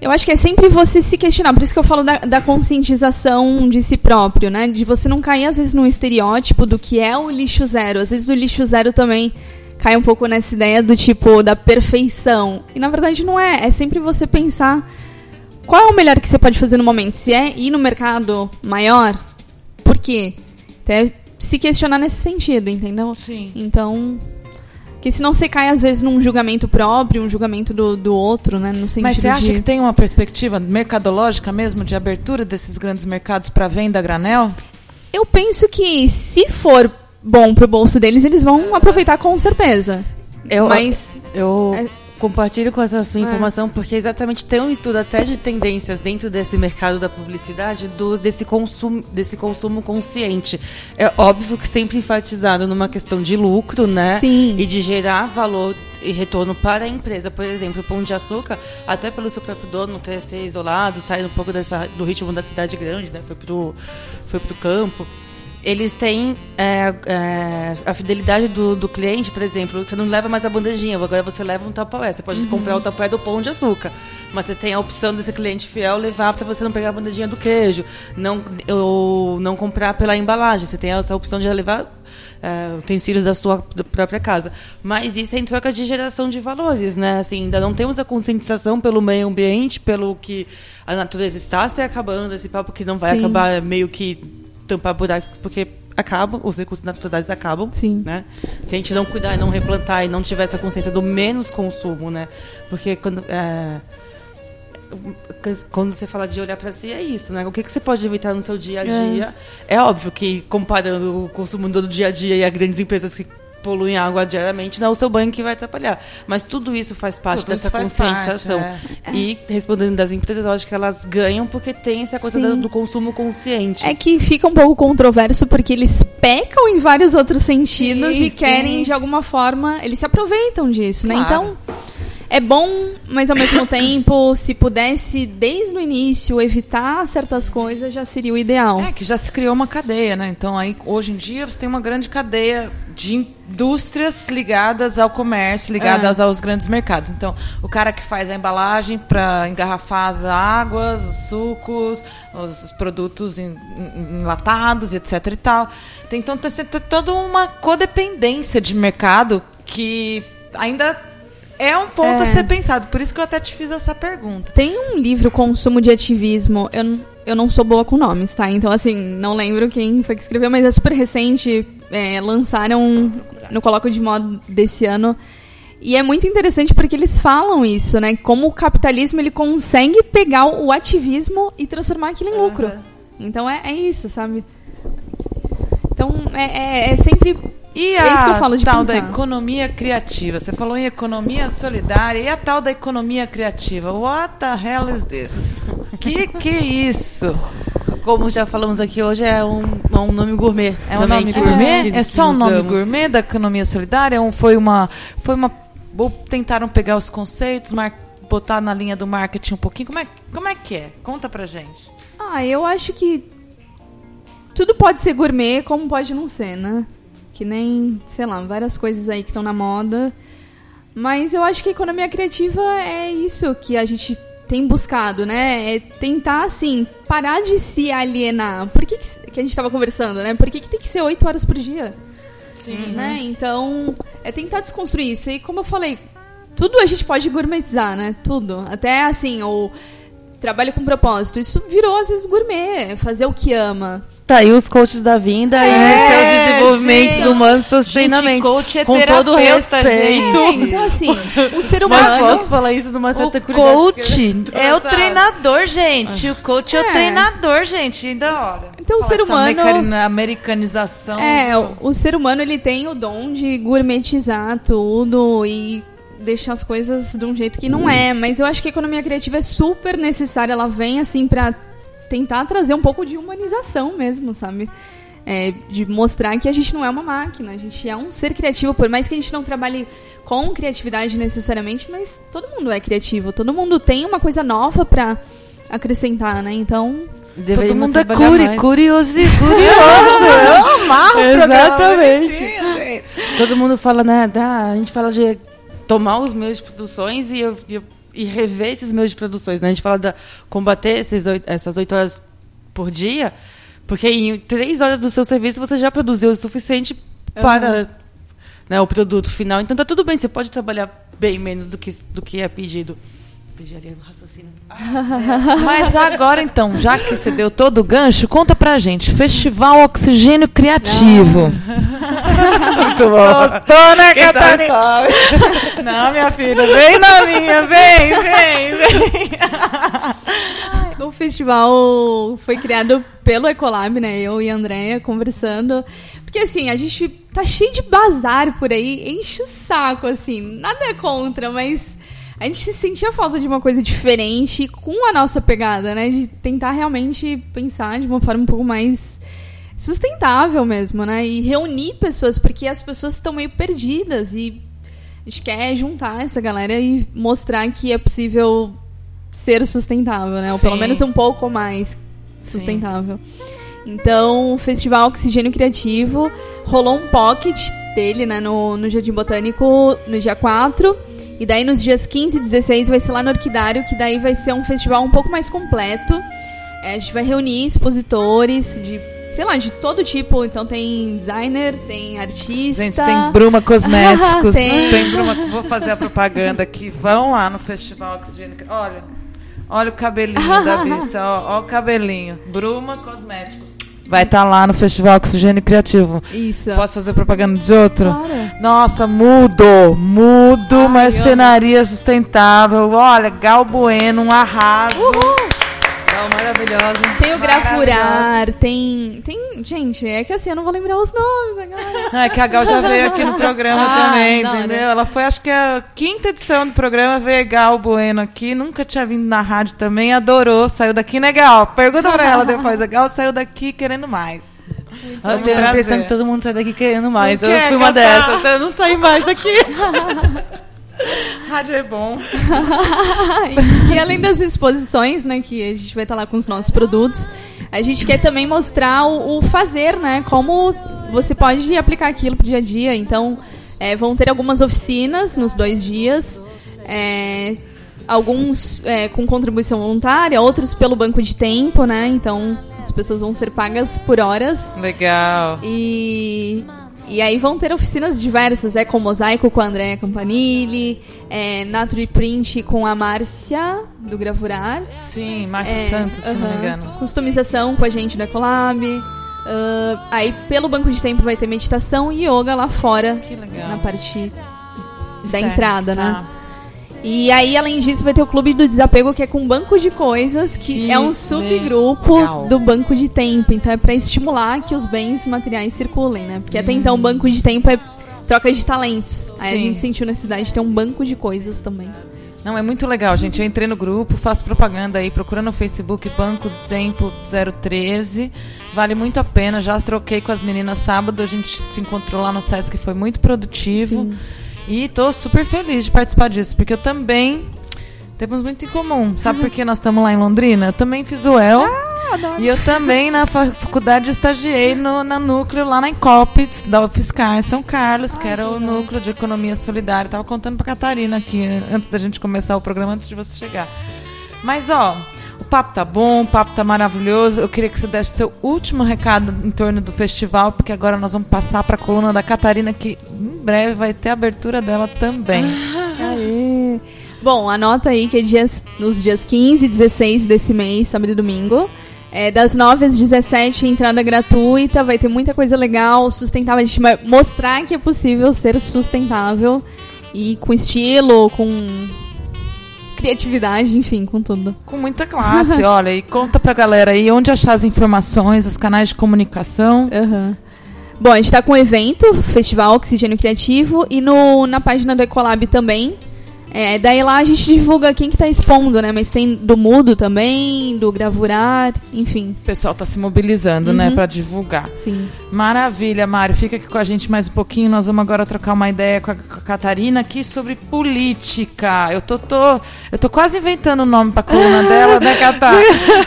Eu acho que é sempre você se questionar. Por isso que eu falo da, da conscientização de si próprio, né? De você não cair, às vezes, num estereótipo do que é o lixo zero. Às vezes o lixo zero também cai um pouco nessa ideia do tipo, da perfeição. E na verdade não é. É sempre você pensar qual é o melhor que você pode fazer no momento? Se é ir no mercado maior, por quê? Até se questionar nesse sentido, entendeu? Sim. Então. Que senão você cai, às vezes, num julgamento próprio, um julgamento do, do outro, né? No sentido Mas você acha de... que tem uma perspectiva mercadológica mesmo de abertura desses grandes mercados para venda a granel? Eu penso que se for bom pro bolso deles, eles vão aproveitar com certeza. Eu, Mas. eu É. compartilho com essa sua É. informação porque exatamente tem um estudo até de tendências dentro desse mercado da publicidade do, desse, consumo, desse consumo consciente. É óbvio que sempre enfatizado numa questão de lucro, né? Sim. E de gerar valor e retorno para a empresa. Por exemplo, o Pão de Açúcar, até pelo seu próprio dono ter ser isolado, sair um pouco dessa, do ritmo da cidade grande, né? Foi pro, foi pro campo eles têm é, é, a fidelidade do, do cliente, por exemplo, você não leva mais a bandejinha, agora você leva um Tupperware. Você pode comprar o Tupperware do pão de açúcar, mas você tem a opção desse cliente fiel levar para você não pegar a bandejinha do queijo, não, ou não comprar pela embalagem. Você tem essa opção de levar é, utensílios da sua própria casa. Mas isso é em troca de geração de valores, né? Assim, ainda não temos a conscientização pelo meio ambiente, pelo que a natureza está se acabando, esse papo que não vai Sim. acabar meio que tampar buracos, porque acabam, os recursos naturais acabam, Sim. né? Se a gente não cuidar e não replantar e não tiver essa consciência do menos consumo, né? Porque quando é, quando você fala de olhar para si é isso, né? O que, que você pode evitar no seu dia a dia? É, óbvio que comparando o consumo do dia a dia e as grandes empresas que poluem a água diariamente, não é o seu banho que vai atrapalhar. Mas tudo isso faz parte Tudo dessa faz conscientização. parte, E respondendo das empresas, eu acho que elas ganham porque tem essa coisa do, do consumo consciente. É que fica um pouco controverso porque eles pecam em vários outros sentidos Sim, e querem, sim. de alguma forma, eles se aproveitam disso, né? Claro. Então, é bom, mas ao mesmo tempo, se pudesse, desde o início, evitar certas coisas, já seria o ideal. É, que já se criou uma cadeia, né? Então aí hoje em dia você tem uma grande cadeia de indústrias ligadas ao comércio, ligadas aos grandes mercados. Então, o cara que faz a embalagem para engarrafar as águas, os sucos, os, os produtos em- em- enlatados, etc e tal. Tem, então tem toda uma codependência de mercado que ainda é um ponto a É. ser pensado. Por isso que eu até te fiz essa pergunta. Tem um livro, Consumo de Ativismo. Eu, eu não sou boa com nomes, tá? Então, assim, não lembro quem foi que escreveu, mas é super recente. É, lançaram no Coloco de Modo desse ano. E é muito interessante porque eles falam isso, né? Como o capitalismo ele consegue pegar o ativismo e transformar aquilo em lucro. Então é, é isso, sabe? Então é, é- é sempre. E É a isso que eu falo de tal da pensar. economia criativa? Você falou em economia solidária e a tal da economia criativa? What the hell is this? que que é isso? Como já falamos aqui hoje, é um, é um nome gourmet. É um nome que- gourmet? que- É só um nome damos. gourmet da economia solidária? Ou foi uma foi uma ou tentaram pegar os conceitos, mar- botar na linha do marketing um pouquinho? Como é, como é que é? Conta pra gente. Ah, eu acho que tudo pode ser gourmet, como pode não ser, né? Que nem, sei lá, várias coisas aí que estão na moda. Mas eu acho que a economia criativa é isso que a gente tem buscado, né? É tentar, assim, parar de se alienar. Por que, que, que a gente tava conversando, né? Por que, que tem que ser oito horas por dia? Sim. né? Então, é tentar desconstruir isso. E como eu falei, tudo a gente pode gourmetizar, né? Tudo. Até assim, o trabalho com propósito. Isso virou, às vezes, gourmet. Fazer o que ama. Tá aí os coaches da vinda e É, os seus desenvolvimentos gente. humanos, seus Gente, treinamentos. coach é com todo o respeito. É, então, assim, o ser Mas humano. posso falar isso numa O certa curiosidade, coach porque- é o treinador, gente. O coach é, o É. treinador, gente. Ainda olha. Então, o ser humano- americanização. É, o, o ser humano ele tem o dom de gourmetizar tudo e deixar as coisas de um jeito que não é. Mas eu acho que a economia criativa é super necessária. Ela vem assim pra tentar trazer um pouco de humanização mesmo, sabe? É, de mostrar que a gente não é uma máquina, a gente é um ser criativo, por mais que a gente não trabalhe com criatividade necessariamente, mas todo mundo é criativo, todo mundo tem uma coisa nova pra acrescentar, né? Então, Todo Deveríamos mundo é curi, mais. curioso e curioso. Eu amarro programa Exatamente. Todo mundo fala, né? Da, a gente fala de tomar os meios de produções e, eu- e eu- e rever esses meios de produções. Né? A gente fala da combater esses essas oito horas por dia, porque em três horas do seu serviço você já produziu o suficiente para né, o produto final. Então tá tudo bem, você pode trabalhar bem menos do que, do que é pedido. Raciocínio. Mas agora então, já que você deu todo o gancho, conta pra gente. Festival Oxigênio Criativo. Muito bom. Gostou, né, tá Catarina? sabe. Não, minha filha, vem na minha, vem, vem, vem. O festival foi criado pelo Ecolab, né? Eu e a Andréia conversando. Porque assim, a gente tá cheio de bazar por aí, enche o saco, assim. Nada é contra, mas a gente sentia falta de uma coisa diferente com a nossa pegada, né? De tentar realmente pensar de uma forma um pouco mais sustentável mesmo, né? E reunir pessoas, porque as pessoas estão meio perdidas e a gente quer juntar essa galera e mostrar que é possível ser sustentável, né? Ou pelo Sim. menos um pouco mais sustentável. Então, o Festival Oxigênio Criativo rolou um pocket dele, né, no, no Jardim Botânico no dia 4. E daí nos dias 15 e 16 vai ser lá no Orquidário, que daí vai ser um festival um pouco mais completo. É, a gente vai reunir expositores de, sei lá, de todo tipo. Então tem designer, tem artista. Gente, tem Bruma Cosméticos. Tem. tem. Bruma. Vou fazer a propaganda aqui. Vão lá no Festival Oxigênio. Olha, olha o cabelinho da bicha. Ó, ó o cabelinho. Bruma Cosméticos. Vai estar lá no Festival Oxigênio Criativo. Isso. Posso fazer propaganda de outro? Claro. Nossa, mudo, mudo, Ai, marcenaria sustentável. Olha, Gal Bueno, um arraso. Maravilhosa. Tem o Grafurar, tem. Tem. Gente, é que assim, eu não vou lembrar os nomes agora. Não, é que a Gal já veio aqui no programa Ah, também, entendeu? Ela foi, acho que a quinta edição do programa, veio a Gal Bueno aqui, nunca tinha vindo na rádio também, adorou, saiu daqui, né, Gal? Pergunta pra ela depois, a Gal saiu daqui querendo mais. Eu tenho a impressão que todo mundo sai daqui querendo mais. Não eu quer, fui uma Catá? dessas, eu não saí mais daqui. Rádio é bom. e além das exposições, né, que a gente vai estar lá com os nossos produtos, a gente quer também mostrar o, o fazer, né, como você pode aplicar aquilo pro dia a dia. Então, é, vão ter algumas oficinas nos dois dias, é, alguns é, com contribuição voluntária, outros pelo banco de tempo, né, então as pessoas vão ser pagas por horas. Legal. E, e aí vão ter oficinas diversas, é com mosaico com a Andréa Campanile, é, Nature Print com a Márcia do Gravurar. Sim, Márcia é, Santos, se não me engano. Customização com a gente da Colab. ah, aí pelo banco de tempo vai ter meditação e yoga lá fora, Que legal. na parte da entrada, né? Tá. E aí, além disso, vai ter o Clube do Desapego, que é com banco de coisas, que, Que é um subgrupo legal. do banco de tempo. Então é pra estimular que os bens materiais circulem, né? Porque até então o banco de tempo é troca de talentos. Aí a Sim. gente sentiu necessidade de ter um banco de coisas também. Não, é muito legal, gente. Eu entrei no grupo, faço propaganda aí, procura no Facebook Banco do Tempo 013. Vale muito a pena. Já troquei com as meninas sábado, a gente se encontrou lá no Sesc, foi muito produtivo. E tô super feliz de participar disso, porque eu também temos muito em comum. Sabe por que nós estamos lá em Londrina? Eu também fiz o EL. e eu também, na fa- faculdade, estagiei no, na núcleo lá na Incopits, da UFSCar, São Carlos, que era o núcleo de economia solidária. Tava contando pra Catarina aqui, antes da gente começar o programa, antes de você chegar. Mas, ó, o papo tá bom, o papo tá maravilhoso. Eu queria que você desse seu último recado em torno do festival, porque agora nós vamos passar pra coluna da Catarina, que breve vai ter a abertura dela também. Aê. Bom, anota aí que é dias, nos dias 15 e 16 desse mês, sábado e domingo. É, das 9 às 17, entrada gratuita, vai ter muita coisa legal, sustentável. A gente vai mostrar que é possível ser sustentável e com estilo, com criatividade, enfim, com tudo. Com muita classe, olha, e conta pra galera aí onde achar as informações, os canais de comunicação. Aham. Bom, a gente tá com o evento, Festival Oxigênio Criativo, e no, na página do Ecolab também. É, daí lá a gente divulga quem que tá expondo, né? Mas tem do Mudo também, do Gravurar, enfim. O pessoal tá se mobilizando, né, Uhum. pra divulgar. Sim. Maravilha, Mário. Fica aqui com a gente mais um pouquinho. Nós vamos agora trocar uma ideia com a, com a Catarina aqui sobre política. Eu tô, tô, eu tô quase inventando o nome pra coluna dela, né, Catar?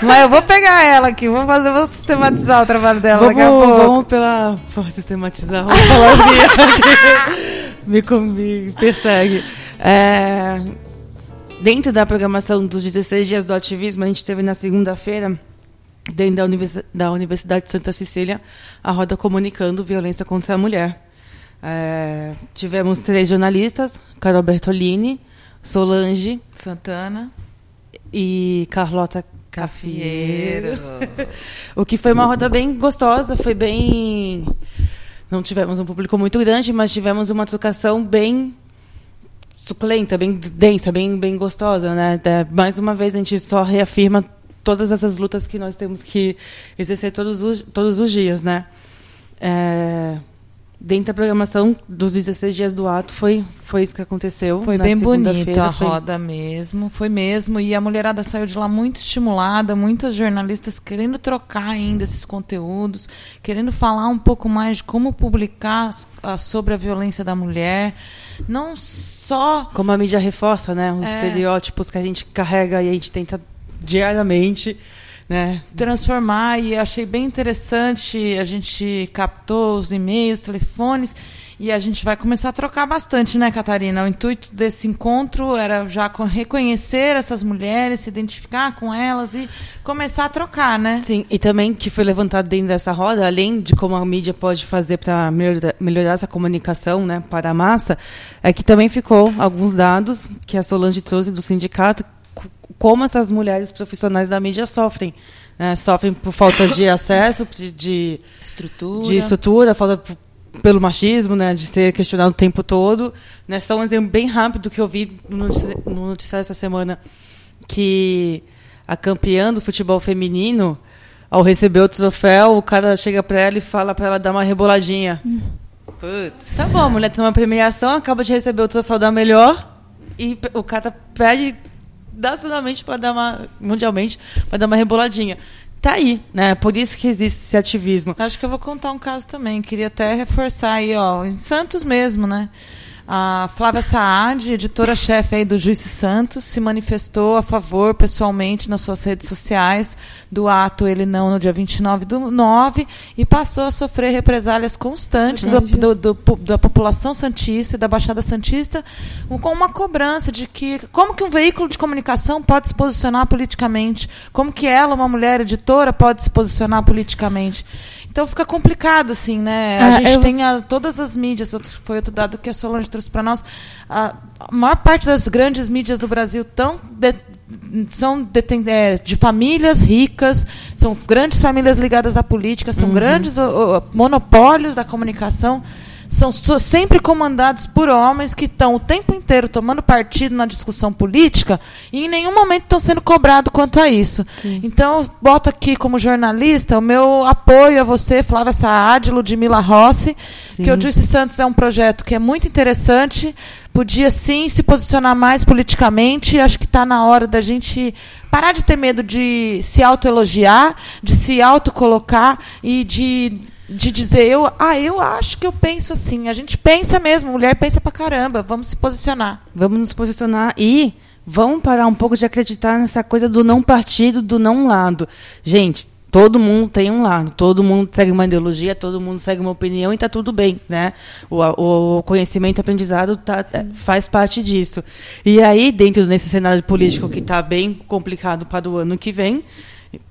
Mas eu vou pegar ela aqui, vou fazer, vou sistematizar o trabalho dela daqui a Vamos, pouco. vamos pela. Vou sistematizar, vamos falar o que me, me persegue. É, dentro da programação dos 16 dias do ativismo, a gente teve na segunda-feira, dentro da, Univers- da Universidade de Santa Cecília, a roda comunicando violência contra a mulher. É, tivemos três jornalistas, Carol Bertolini, Solange Santana. e Carlota Cafieiro. o que foi uma roda bem gostosa, foi bem. Não tivemos um público muito grande, mas tivemos uma trocação bem suculenta, bem densa, bem, bem gostosa, né? É, mais uma vez a gente só reafirma todas essas lutas que nós temos que exercer todos os, todos os dias, né? É, dentro da programação dos 16 dias do ato foi foi isso que aconteceu. Foi na bem bonito a foi- roda mesmo, foi mesmo. E a mulherada saiu de lá muito estimulada, muitas jornalistas querendo trocar ainda esses conteúdos, querendo falar um pouco mais de como publicar sobre a violência da mulher. Não só Como a mídia reforça, né? Os É. estereótipos que a gente carrega e a gente tenta diariamente, né? transformar e achei bem interessante. A gente captou os e-mails, telefones e a gente vai começar a trocar bastante, né, Catarina? O intuito desse encontro era já co- reconhecer essas mulheres, se identificar com elas e começar a trocar, né? Sim, e também que foi levantado dentro dessa roda, além de como a mídia pode fazer para melhorar, melhorar essa comunicação né, para a massa, é que também ficou alguns dados que a Solange trouxe do sindicato, como essas mulheres profissionais da mídia sofrem. né, sofrem por falta de acesso, de, de Estrutura. de estrutura, falta pelo machismo, né, de ser questionado o tempo todo. Né, só um exemplo bem rápido que eu vi no notici- no noticiário essa semana, que a campeã do futebol feminino, ao receber o troféu, o cara chega para ela e fala para ela dar uma reboladinha. Putz. Tá bom, a mulher tem uma premiação, acaba de receber o troféu da melhor e o cara pede nacionalmente para dar uma mundialmente para dar uma reboladinha. Tá aí, né? Por isso que existe esse ativismo. Acho que eu vou contar um caso também. Queria até reforçar aí, ó, em Santos mesmo, né? A Flávia Saad, editora-chefe aí do Juice Santos, se manifestou a favor pessoalmente nas suas redes sociais do ato Ele Não no dia 29 do 9 e passou a sofrer represálias constantes do- do- do- da população santista e da Baixada Santista com uma cobrança de que como que um veículo de comunicação pode se posicionar politicamente, como que ela, uma mulher editora, pode se posicionar politicamente. Então fica complicado, assim, né? A Ah, gente eu- tem a- todas as mídias, foi outro dado que a Solange trouxe para nós. A, a maior parte das grandes mídias do Brasil tão de- são deten- é, de famílias ricas, são grandes famílias ligadas à política, são grandes ó, ó, monopólios da comunicação. São sempre comandados por homens que estão o tempo inteiro tomando partido na discussão política e em nenhum momento estão sendo cobrados quanto a isso. Então, eu boto aqui como jornalista o meu apoio a você, Flávia Saad, Ludmila Rossi, que o Juice Santos é um projeto que é muito interessante, podia sim se posicionar mais politicamente. Acho que está na hora da gente parar de ter medo de se autoelogiar, de se autocolocar e de de dizer eu, ah, eu acho que eu penso assim. A gente pensa mesmo, mulher pensa pra caramba. Vamos se posicionar. Vamos nos posicionar e vamos parar um pouco de acreditar nessa coisa do não partido, do não lado. Gente, todo mundo tem um lado, todo mundo segue uma ideologia, todo mundo segue uma opinião e está tudo bem, né? O, o conhecimento, aprendizado tá, faz parte disso. E aí, dentro desse cenário político que está bem complicado para o ano que vem,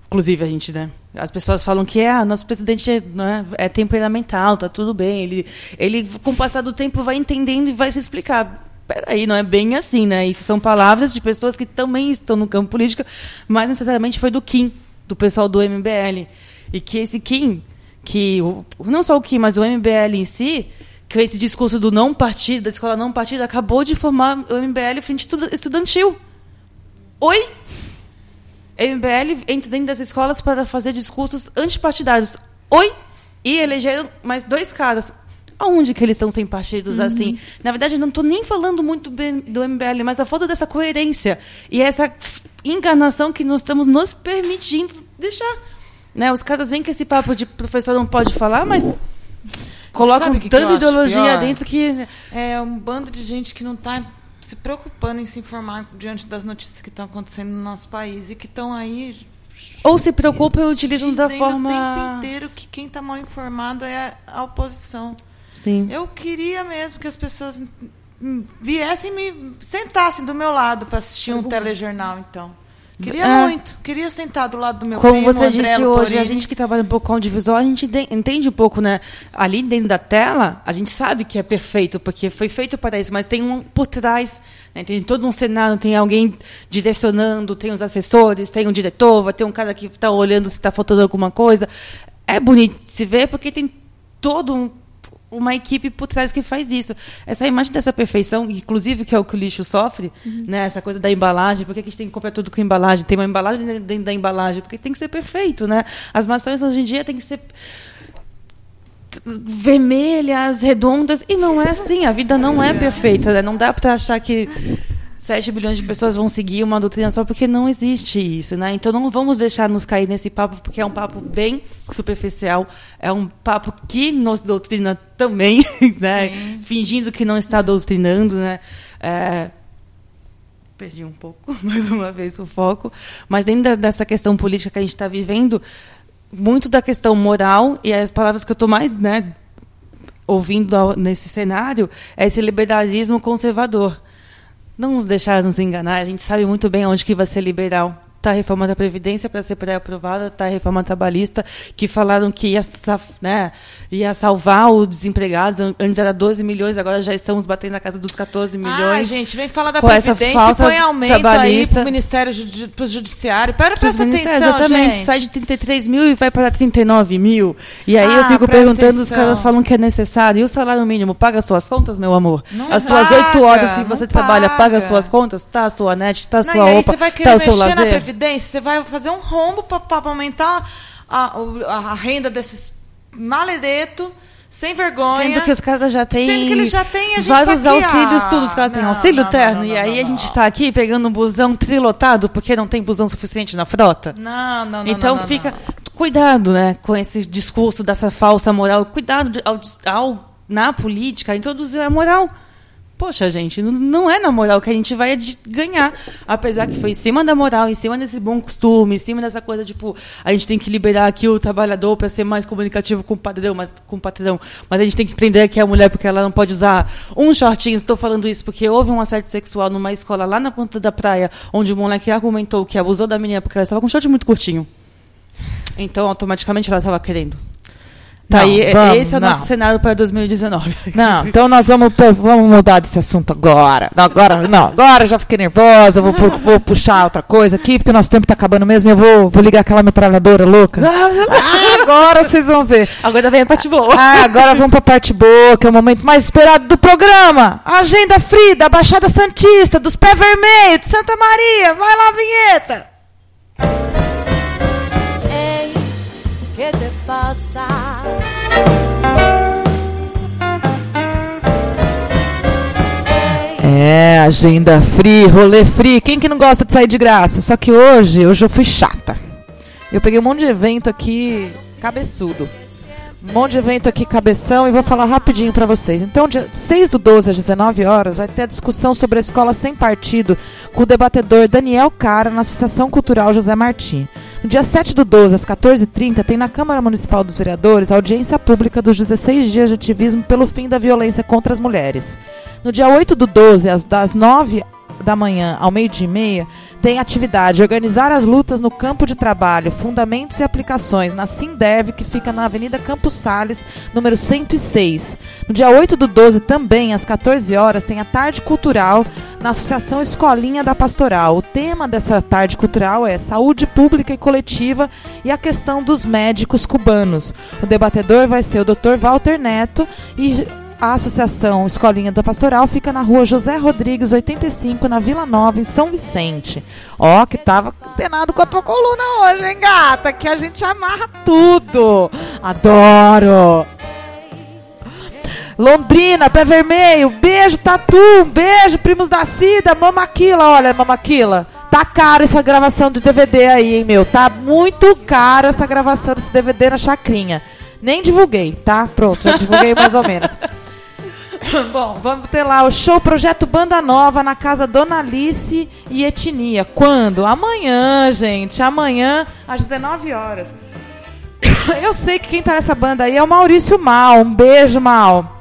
inclusive a gente, né? As pessoas falam que é, ah, nosso presidente é, né, é temperamental, tá tudo bem. Ele, ele, com o passar do tempo, vai entendendo e vai se explicar peraí, não é bem assim, né? Isso são palavras de pessoas que também estão no campo político, mas necessariamente foi do Kim, do pessoal do MBL. E que esse Kim, que não só o Kim, mas o MBL em si, que esse discurso do não partido, da escola não partido, acabou de formar o MBL frente estudantil. Oi? MBL entra dentro das escolas para fazer discursos antipartidários. Oi? E elegeram mais dois caras. Aonde que eles estão sem partidos uhum. assim? Na verdade, não estou nem falando muito do MBL, mas a falta dessa coerência e essa enganação que nós estamos nos permitindo deixar. Né? Os caras vêm com esse papo de professor não pode falar, mas colocam que tanta que ideologia dentro que. É um bando de gente que não está se preocupando em se informar diante das notícias que estão acontecendo no nosso país e que estão aí ou se preocupam e utilizam da forma. o tempo inteiro que quem está mal informado é a oposição. Sim. Eu queria mesmo que as pessoas viessem me sentassem do meu lado para assistir um telejornal, então. Queria é. muito, queria sentar do lado do meu Como primo, você André disse hoje, a gente que trabalha um pouco com audiovisual, a gente entende um pouco, né? Ali dentro da tela, a gente sabe que é perfeito, porque foi feito para isso, mas tem um por trás, né? tem todo um cenário, tem alguém direcionando, tem os assessores, tem um diretor, vai ter um cara que está olhando se está faltando alguma coisa. É bonito de se ver, porque tem todo um uma equipe por trás que faz isso. Essa imagem dessa perfeição, inclusive que é o que o lixo sofre, uhum. né? essa coisa da embalagem, por que a gente tem que comprar tudo com embalagem? Tem uma embalagem dentro da embalagem, porque tem que ser perfeito. Né? As maçãs hoje em dia têm que ser vermelhas, redondas, e não é assim, a vida não é perfeita, né? não dá para achar que 7 bilhões de pessoas vão seguir uma doutrina só porque não existe isso, né? Então não vamos deixar nos cair nesse papo porque é um papo bem superficial, é um papo que nos doutrina também, né? Sim. Fingindo que não está doutrinando, né? É... Perdi um pouco, mais uma vez, o foco. Mas dentro dessa questão política que a gente está vivendo, muito da questão moral, e as palavras que eu estou mais né, ouvindo nesse cenário, é esse liberalismo conservador não nos deixar nos enganar, a gente sabe muito bem onde que vai ser liberal está a reforma da Previdência para ser pré-aprovada, está a reforma trabalhista, que falaram que ia, né, ia salvar os desempregados. Antes era 12 milhões, agora já estamos batendo na casa dos 14 milhões. Ah, gente, vem falar da Previdência e põe aumento aí para o Ministério, para o Judiciário. Para, presta atenção, Exatamente, gente. sai de 33 mil e vai para 39 mil. E aí ah, eu fico perguntando, atenção. os caras falam que é necessário. E o salário mínimo paga suas contas, meu amor? Não As suas oito horas que você trabalha, paga. paga suas contas? Tá a sua net, tá a sua não, roupa, tá o seu lazer? Previdência, você vai fazer um rombo para aumentar a, a, renda desses maledetos sem vergonha. Sendo que os caras já têm. Sendo que eles já têm a gente vários tá aqui, auxílios, ah, tudo. Os caras têm auxílio não, terno. Não, não, e aí a gente está aqui pegando um busão trilotado porque não tem busão suficiente na frota. Não, não, não. Então fica. Cuidado, né, com esse discurso dessa falsa moral. Cuidado de, ao, ao, na política, introduzir a moral. Poxa, gente, não é na moral que a gente vai ganhar. Apesar que foi em cima da moral, em cima desse bom costume, em cima dessa coisa, tipo, a gente tem que liberar aqui o trabalhador para ser mais comunicativo com o padrão, mas, com o patrão. Mas a gente tem que prender aqui a mulher porque ela não pode usar um shortinho. Estou falando isso porque houve um assédio sexual numa escola lá na ponta da praia, onde o moleque argumentou que abusou da menina porque ela estava com um short muito curtinho. Então, automaticamente, ela estava querendo. Tá, não, aí, vamos, esse é o não. nosso cenário para 2019. Não, então nós vamos, vamos mudar desse assunto agora. Não, agora, não, agora já fiquei nervosa, vou, vou puxar outra coisa aqui, porque nosso tempo está acabando mesmo e eu vou, vou ligar aquela metralhadora louca. Ah, agora vocês vão ver. Agora vem a parte boa. Ah, agora vamos para a parte boa, que é o momento mais esperado do programa. A Agenda Free da Baixada Santista, dos Pé Vermelho, de Santa Maria. Vai lá, vinheta. Ei, que te passa? É, agenda free, rolê free. Quem que não gosta de sair de graça? Só que hoje, hoje eu fui chata. Eu peguei um monte de evento aqui, cabeçudo. Um monte de evento aqui, cabeção, e vou falar rapidinho para vocês. Então, dia 6 do 12 às 19 horas, vai ter a discussão sobre a escola sem partido com o debatedor Daniel Cara na Associação Cultural José Martim. No dia 7 do 12, às 14h30, tem na Câmara Municipal dos Vereadores a audiência pública dos 16 dias de ativismo pelo fim da violência contra as mulheres. No dia 8 do 12, às das 9 da manhã ao meio-dia e meia, tem atividade Organizar as lutas no campo de trabalho, fundamentos e aplicações, na Sinderv, que fica na Avenida Campos Sales, número 106. No dia 8 do 12, também, às 14 horas, tem a Tarde Cultural na Associação Escolinha da Pastoral. O tema dessa tarde cultural é saúde pública e coletiva e a questão dos médicos cubanos. O debatedor vai ser o Dr. Walter Neto e a Associação Escolinha da Pastoral fica na rua José Rodrigues, 85, na Vila Nova, em São Vicente. Ó, que tava antenado com a tua coluna hoje, hein, gata? Que a gente amarra tudo. Adoro! Londrina, Pé Vermelho, beijo, Tatu, um beijo, primos da Cida, Mamaquila, olha, Mamaquila. Tá caro essa gravação de DVD aí, hein, meu? Tá muito caro essa gravação desse DVD na chacrinha. Nem divulguei, tá? Pronto, já divulguei mais ou menos. Bom, vamos ter lá o show Projeto Banda Nova na casa Dona Alice e Etnia. Quando? Amanhã, gente. Amanhã, às 19 horas. Eu sei que quem tá nessa banda aí é o Maurício Mal. Um beijo, Mal.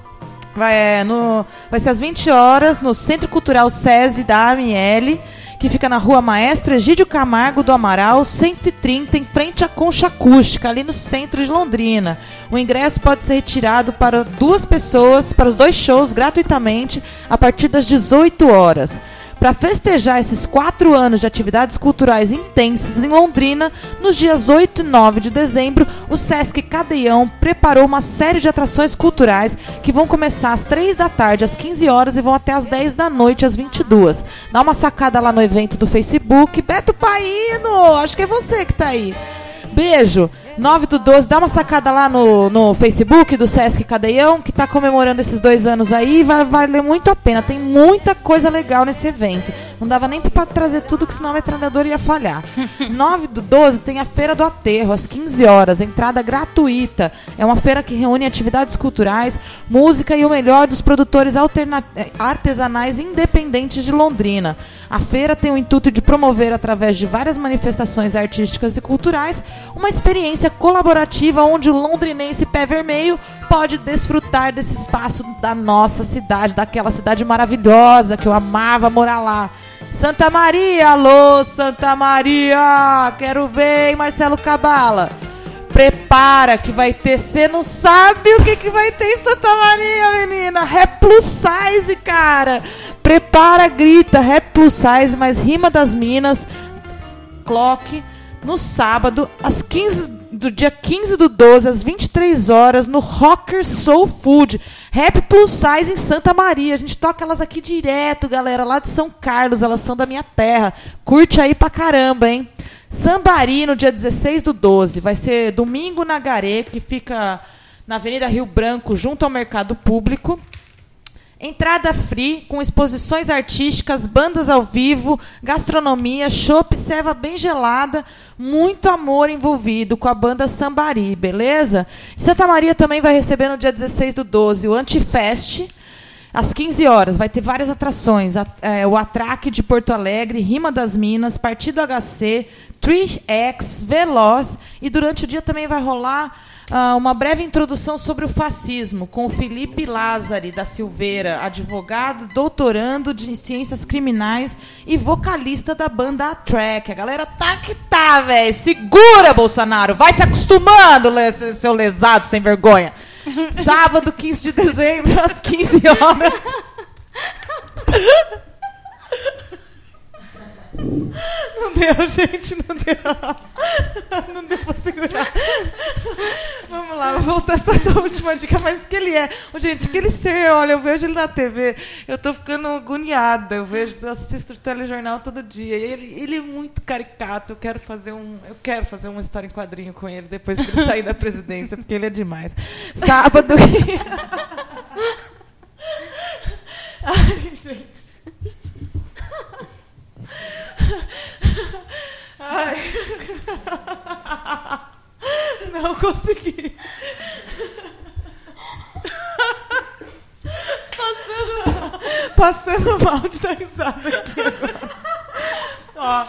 Vai, é, no, vai ser às 20 horas no Centro Cultural SESI da AML, que fica na rua Maestro Egídio Camargo do Amaral, 130, em frente à Concha Acústica, ali no centro de Londrina. O ingresso pode ser retirado para duas pessoas, para os dois shows, gratuitamente, a partir das 18 horas. Para festejar esses quatro anos de atividades culturais intensas em Londrina, nos dias 8 e 9 de dezembro, o Sesc Cadeião preparou uma série de atrações culturais que vão começar às 3 da tarde, às 15 horas, e vão até às 10 da noite, às 22. Dá uma sacada lá no evento do Facebook. Beto Paino, acho que é você que está aí. Beijo! 9 do 12, dá uma sacada lá no, no Facebook do Sesc Cadeião, que está comemorando esses dois anos aí, vai valer muito a pena. Tem muita coisa legal nesse evento. Não dava nem para trazer tudo, que senão a metralhadora ia falhar. 9 do 12 tem a Feira do Aterro, às 15 horas, entrada gratuita. É uma feira que reúne atividades culturais, música e o melhor dos produtores artesanais independentes de Londrina. A feira tem o intuito de promover, através de várias manifestações artísticas e culturais, uma experiência colaborativa onde o londrinense pé vermelho pode desfrutar desse espaço da nossa cidade, daquela cidade maravilhosa que eu amava morar lá. Santa Maria, alô, Santa Maria! Quero ver, hein, Marcelo Cabala? Prepara que vai ter. Você não sabe o que, que vai ter em Santa Maria, menina. Rap plus size, cara. Prepara, grita. Rap plus size, mas rima das minas. Clock. No sábado, às 15 do dia 15 do 12, às 23 horas, no Rocker Soul Food. Rap Plus Size em Santa Maria. A gente toca elas aqui direto, galera, lá de São Carlos. Elas são da minha terra. Curte aí pra caramba, hein? Sambari, no dia 16 do 12. Vai ser domingo na Garê, que fica na Avenida Rio Branco, junto ao Mercado Público. Entrada free, com exposições artísticas, bandas ao vivo, gastronomia, chopp, ceva bem gelada, muito amor envolvido com a banda Sambari, beleza? Santa Maria também vai receber no dia 16 do 12 o Antifest, às 15 horas. Vai ter várias atrações: é, o Atraque de Porto Alegre, Rima das Minas, Partido HC, 3X, Veloz, e durante o dia também vai rolar uh, uma breve introdução sobre o fascismo com o Felipe Lázari da Silveira, advogado, doutorando de ciências criminais e vocalista da banda A Track. A galera tá que tá, velho. Segura, Bolsonaro. Vai se acostumando, seu lesado sem vergonha. Sábado, 15 de dezembro, às 15 horas. Não deu, gente, não deu. Não deu pra segurar. Vamos lá, vou voltar essa, última dica, mas que ele é. Gente, aquele ser, olha, eu vejo ele na TV, eu tô ficando agoniada. Eu vejo, eu assisto o telejornal todo dia. Ele, ele é muito caricato. Eu quero fazer um. Eu quero fazer uma história em quadrinho com ele depois que ele sair da presidência, porque ele é demais. Sábado. Ai, gente. consegui. passando, passando mal de dar risada aqui. Ó,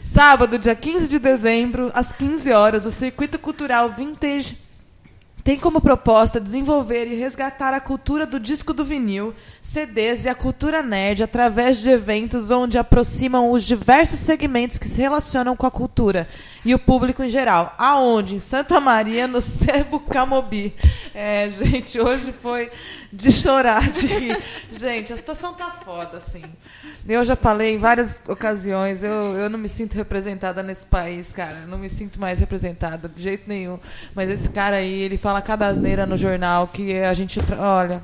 sábado, dia 15 de dezembro, às 15 horas, o Circuito Cultural Vintage tem como proposta desenvolver e resgatar a cultura do disco do vinil, CDs e a cultura nerd através de eventos onde aproximam os diversos segmentos que se relacionam com a cultura e o público em geral. Aonde? Em Santa Maria, no Sebo Camobi. É, gente, hoje foi de chorar, de. Gente, a situação tá foda, assim. Eu já falei em várias ocasiões, eu, eu não me sinto representada nesse país, cara. Eu não me sinto mais representada de jeito nenhum. Mas esse cara aí, ele fala cada asneira no jornal que a gente. Olha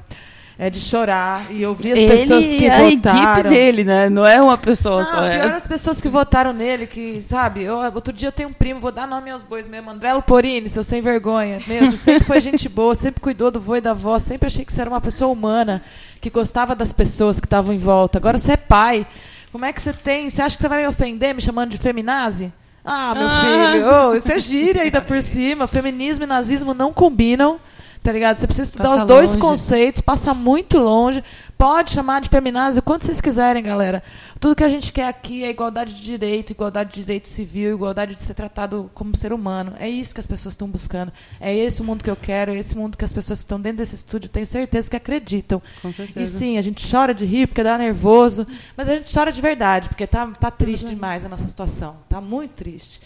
é de chorar e ouvir as Ele pessoas que e a votaram. equipe dele, né? Não é uma pessoa Não, só. É. pior as pessoas que votaram nele, que, sabe, eu, outro dia eu tenho um primo, vou dar nome aos bois mesmo, André Luporini, seu sem vergonha, mesmo, sempre foi gente boa, sempre cuidou do vô e da avó, sempre achei que você era uma pessoa humana, que gostava das pessoas que estavam em volta. Agora você é pai, como é que você tem, você acha que você vai me ofender me chamando de feminazi? Ah, meu Ah. filho, ô, isso é gíria ainda por cima, feminismo e nazismo não combinam. Tá ligado? Você precisa estudar Passa os dois longe. conceitos, passa muito longe. Pode chamar de feminazi o quanto vocês quiserem, galera. Tudo que a gente quer aqui é igualdade de direito, igualdade de direito civil, igualdade de ser tratado como ser humano. É isso que as pessoas estão buscando. É esse o mundo que eu quero, é esse mundo que as pessoas que estão dentro desse estúdio tenho certeza que acreditam. Com E certeza. sim, a gente chora de rir porque dá nervoso, mas a gente chora de verdade, porque tá, tá triste demais a nossa situação. Tá muito triste.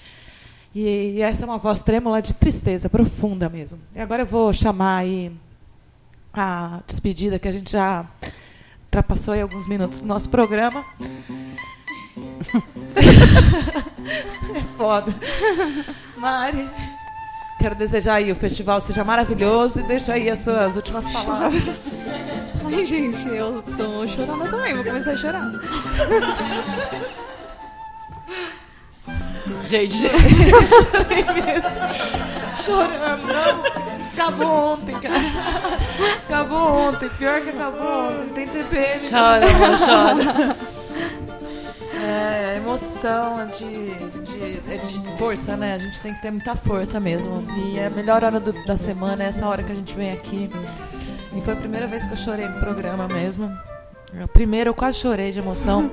E, essa é uma voz trêmula de tristeza profunda mesmo. E agora eu vou chamar aí a despedida, que a gente já ultrapassou aí alguns minutos do nosso programa. é foda. Mari, quero desejar aí o festival seja maravilhoso e deixa aí as suas últimas palavras. Ai, gente, eu sou chorona também, vou começar a chorar. Gente, Chorando, não. Acabou ontem, cara. Acabou ontem, pior que acabou ontem. Tem TPM. chora, amor, chora. É, emoção de, de, é de força, né? A gente tem que ter muita força mesmo. E é a melhor hora do- da semana é essa hora que a gente vem aqui. E foi a primeira vez que eu chorei no programa mesmo. A primeira eu quase chorei de emoção.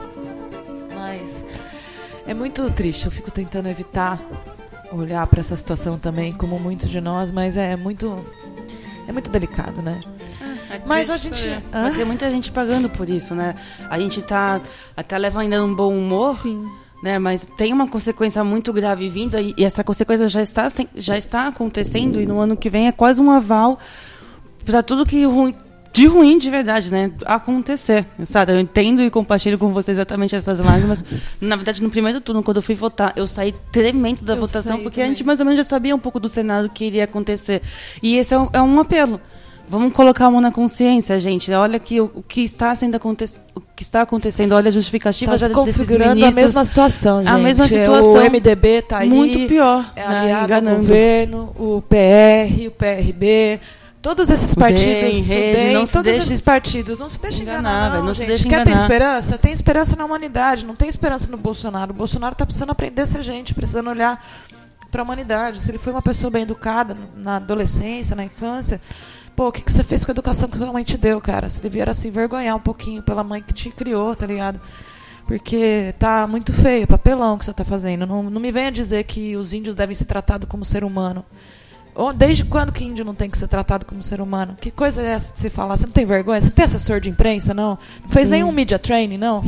É muito triste. Eu fico tentando evitar olhar para essa situação também, como muitos de nós, mas é muito. É muito delicado, né? Mas a gente-? Vai ter muita gente pagando por isso, né? A gente tá até leva ainda um bom humor, Sim. né? Mas tem uma consequência muito grave vindo e essa consequência já está já está acontecendo e no ano que vem é quase um aval para tudo que ruim, de ruim de verdade, né? Acontecer, sabe? Eu entendo e compartilho com você exatamente essas lágrimas. Na verdade, no primeiro turno, quando eu fui votar, eu saí tremendo da Eu votação porque a também. gente mais ou menos já sabia um pouco do cenário que iria acontecer. E esse é um, é um apelo. Vamos colocar a mão na consciência, gente. Olha que o, o que está sendo aconte o que está acontecendo, olha a justificativa Tá já se configurando a ministros. mesma situação, gente. A mesma O situação. MDB tá aí. Muito pior, É né, aliado ao enganando. governo, o PR, o PRB, todos esses O partidos, DEM, Rede, DEM, não se todos deixe esses partidos, não se deixe enganar, enganar, não, não se gente. deixe Quer ter enganar. esperança? Tem esperança na humanidade, não tem esperança no Bolsonaro. O Bolsonaro tá precisando aprender a ser gente, precisando olhar para a humanidade. Se ele foi uma pessoa bem educada na adolescência, na infância, pô, o que, que você fez com a educação que sua mãe te deu, cara? Você devia se envergonhar um pouquinho pela mãe que te criou, tá ligado? Porque tá muito feio, papelão que você tá fazendo. Não, não me venha dizer que os índios devem ser tratados como ser humano. Desde quando que índio não tem que ser tratado como ser humano? Que coisa é essa de se falar? Você não tem vergonha? Você não tem assessor de imprensa, não? Não fez Sim. nenhum media training, não?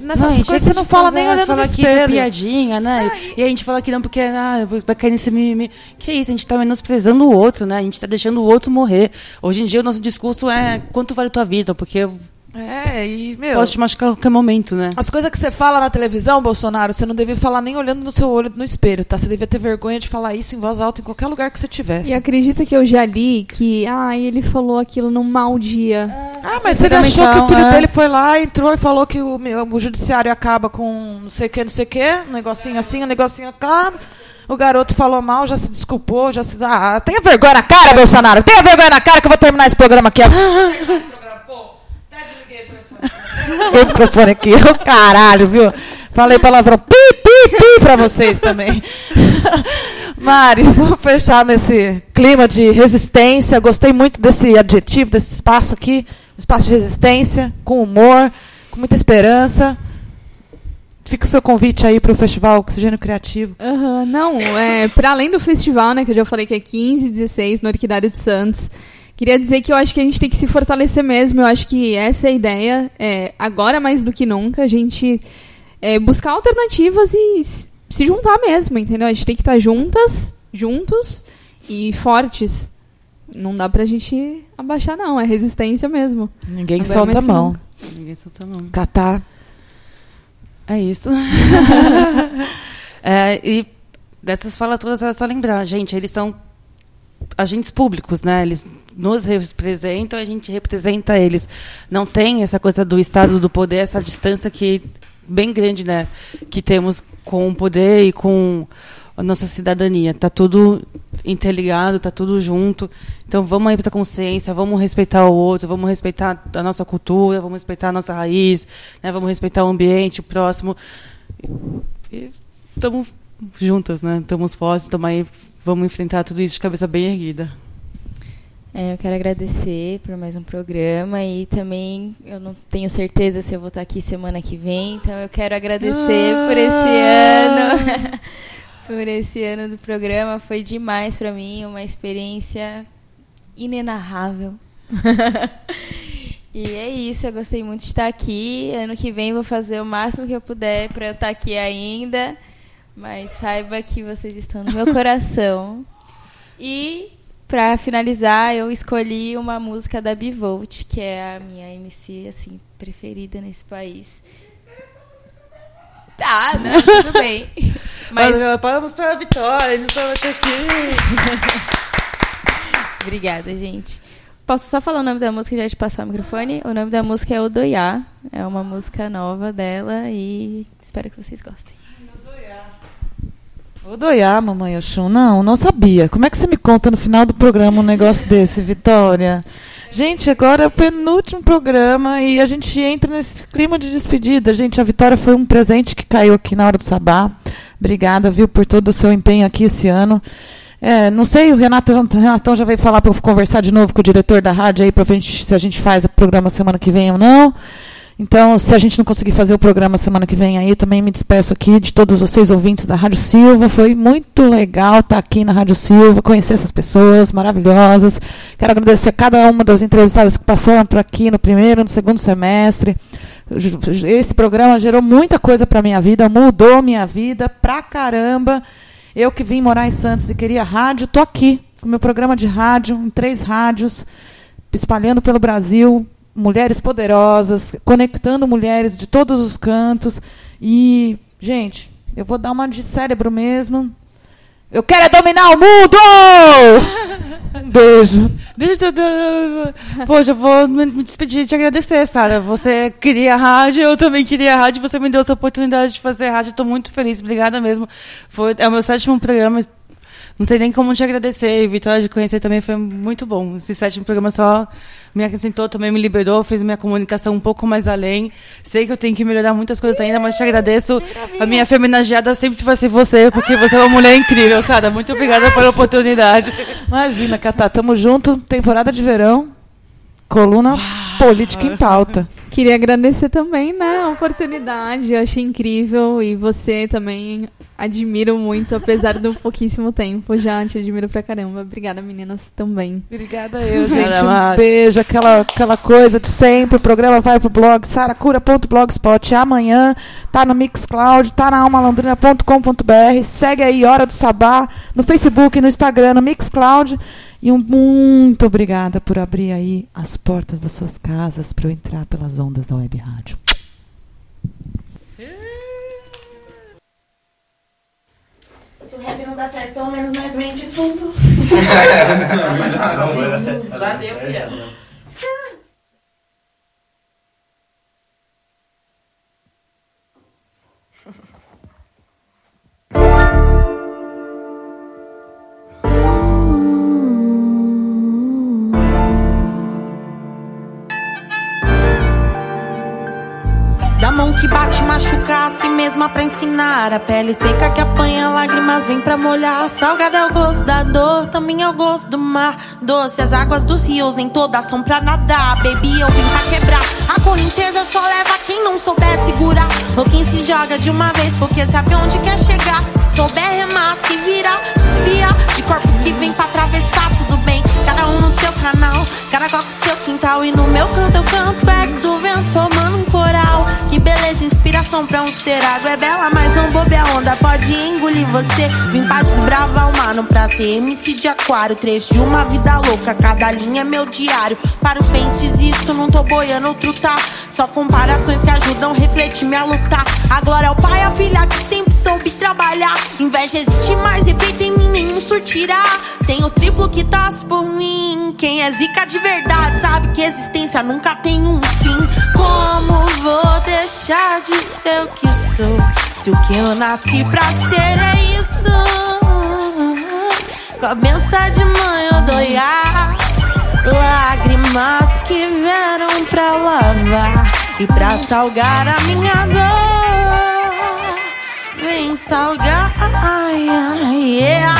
Nessas Não, a coisas você não fala nem olhando fala no que isso é espelho. piadinha, né? E a gente fala que não porque ah, vai cair nesse mimimi. Que isso, a gente tá menosprezando o outro, né? A gente tá deixando o outro morrer. Hoje em dia o nosso discurso é quanto vale tua vida, porque É, e, meu... posso te machucar a qualquer momento, né? As coisas que você fala na televisão, Bolsonaro, você não devia falar nem olhando no seu olho no espelho, tá? Você devia ter vergonha de falar isso em voz alta em qualquer lugar que você tivesse. E acredita que eu já li que, ah, ele falou aquilo num mau dia. Ah, mas ele achou que o filho é. dele foi lá, entrou e falou que o, o judiciário acaba com não sei o que, não sei o que, um negocinho assim, um negocinho acaba. O garoto falou mal, já se desculpou, já se. Ah, tenha vergonha na cara, Bolsonaro! Tenha vergonha na cara que eu vou terminar esse programa aqui. o microfone aqui, ô caralho, viu? Falei palavrão pi, pi, pi pra vocês também. Mari, vou fechar nesse clima de resistência. Gostei muito desse adjetivo, desse espaço aqui. Um espaço de resistência, com humor, com muita esperança. Fica o seu convite aí para o Festival Oxigênio Criativo. Uhum, não, é, para além do festival, né, que eu já falei que é 15 e 16 no Orquidário de Santos, queria dizer que eu acho que a gente tem que se fortalecer mesmo. Eu acho que essa é a ideia, é, agora mais do que nunca, a gente é, buscar alternativas e se juntar mesmo, entendeu? A gente tem que estar juntas, juntos e fortes. Não dá pra gente abaixar, não. É resistência mesmo. Ninguém agora solta a mão. Ninguém solta a mão. Catar. É isso. é, e dessas falas todas é só lembrar, gente, eles são agentes públicos, né? Eles nos representam, a gente representa eles. Não tem essa coisa do Estado do poder, essa distância que bem grande, né? Que temos com o poder e com a nossa cidadania. Tá tudo interligado, tá tudo junto. Então vamos aí para a consciência, vamos respeitar o outro, vamos respeitar a nossa cultura, vamos respeitar a nossa raiz, né? Vamos respeitar o ambiente, o próximo. E estamos juntas, né? Estamos fortes, estamos aí, vamos enfrentar tudo isso de cabeça bem erguida. É, eu quero agradecer por mais um programa e também eu não tenho certeza se eu vou estar aqui semana que vem, então eu quero agradecer ah! por esse ano. por esse ano do programa. Foi demais para mim, uma experiência inenarrável. e é isso, eu gostei muito de estar aqui. Ano que vem vou fazer o máximo que eu puder para eu estar aqui ainda. Mas saiba que vocês estão no meu coração. E para finalizar, eu escolhi uma música da Bivolt, que é a minha MC assim preferida nesse país. Tá, né? Tudo bem. Mas vamos para a vitória, a gente vai aqui. Obrigada, gente. Posso só falar o nome da música e já te passar o microfone? O nome da música é Odoiá. É uma música nova dela e espero que vocês gostem. Odoiá, mamãe Oxum. Não, não sabia. Como é que você me conta no final do programa um negócio desse, Vitória? Gente, agora é o penúltimo programa e a gente entra nesse clima de despedida. Gente, a Vitória foi um presente que caiu aqui na hora do sabá. Obrigada, viu, por todo o seu empenho aqui esse ano. É, não sei, o Renato, o Renatão já veio falar para eu conversar de novo com o diretor da rádio aí para gente se a gente faz o programa semana que vem ou não. Então, se a gente não conseguir fazer o programa semana que vem aí, também me despeço aqui de todos vocês ouvintes da Rádio Silva. Foi muito legal estar aqui na Rádio Silva, conhecer essas pessoas maravilhosas. Quero agradecer a cada uma das entrevistadas que passaram por aqui no primeiro, no segundo semestre. Esse programa gerou muita coisa para minha vida, mudou minha vida pra caramba. Eu que vim morar em Santos e queria rádio, tô aqui com meu programa de rádio, em três rádios, espalhando pelo Brasil, mulheres poderosas, conectando mulheres de todos os cantos. E, gente, eu vou dar uma de cérebro mesmo. Eu quero é dominar o mundo! Um beijo. Poxa, eu vou me despedir de te agradecer, Sara. Você queria rádio, eu também queria rádio. Você me deu essa oportunidade de fazer rádio. Estou muito feliz. Obrigada mesmo. Foi, é o meu sétimo programa. Não sei nem como te agradecer. E Vitória, de conhecer também foi muito bom. Esse sétimo programa só me acrescentou, também me liberou, fez minha comunicação um pouco mais além. Sei que eu tenho que melhorar muitas coisas ainda, mas te agradeço. A minha feminagiada sempre vai ser você, porque você é uma mulher incrível, Sara. Muito obrigada pela oportunidade. Imagina, Catá, tamo junto, temporada de verão, coluna política em pauta. Queria agradecer também, né, a oportunidade. Eu achei incrível e você também admiro muito, apesar do pouquíssimo tempo. Já te admiro pra caramba. Obrigada, meninas, também. Obrigada eu, gente. Um beijo, aquela, aquela coisa de sempre. O programa vai pro blog saracura.blogspot. Amanhã tá no Mixcloud, tá na almalandrina.com.br. Segue aí, Hora do Sabá, no Facebook, no Instagram, no Mixcloud. E um muito obrigada por abrir aí as portas das suas casas para eu entrar pelas ondas da web rádio. Se o rap não dá certo, pelo menos nós vende tudo. não, não, vai dar certo. Já deu, filha. Que bate machucar a si mesma pra ensinar. A pele seca que apanha lágrimas vem pra molhar. Salgado é o gosto da dor, também é o gosto do mar. Doce as águas dos rios, nem todas são pra nadar. Bebi, eu vim pra quebrar. A correnteza só leva quem não souber segurar. Ou quem se joga de uma vez porque sabe onde quer chegar. Se souber remar, se virar, desviar de corpos que vêm pra atravessar tudo bem. Cada um no seu canal, cada qual com seu quintal. E no meu canto eu canto perto do vento, formando um coral. Beleza, inspiração pra um cerado. É bela, mas não bobe a onda, pode engolir você. Vim pra desbravar o mano, pra ser MC de aquário. Trecho de uma vida louca, cada linha é meu diário. Para o penso, existo, não tô boiando, tá. Só comparações que ajudam refletir minha lutar. A glória ao pai, a filha que sempre soube trabalhar. Inveja existe mais, efeito em mim nenhum surtirá. Tem o triplo que torce por mim. Quem é zica de verdade sabe que existência nunca tem um fim. Como vou deixar de ser o que sou? Se o que eu nasci pra ser é isso. Com a benção de mãe eu. Lágrimas que vieram pra lavar e pra salgar a minha dor. Vem salgar, ai, ai, yeah.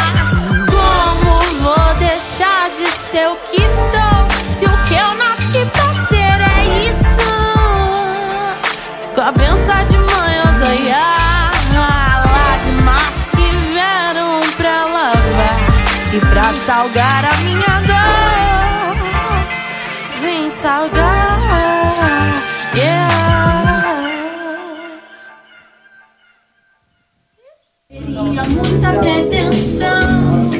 Como vou deixar de ser o que sou? Se o que eu nasci pra ser é isso. Com a benção de mãe eu dou. Lágrimas que vieram pra lavar e pra salgar a minha Teria muita pretensão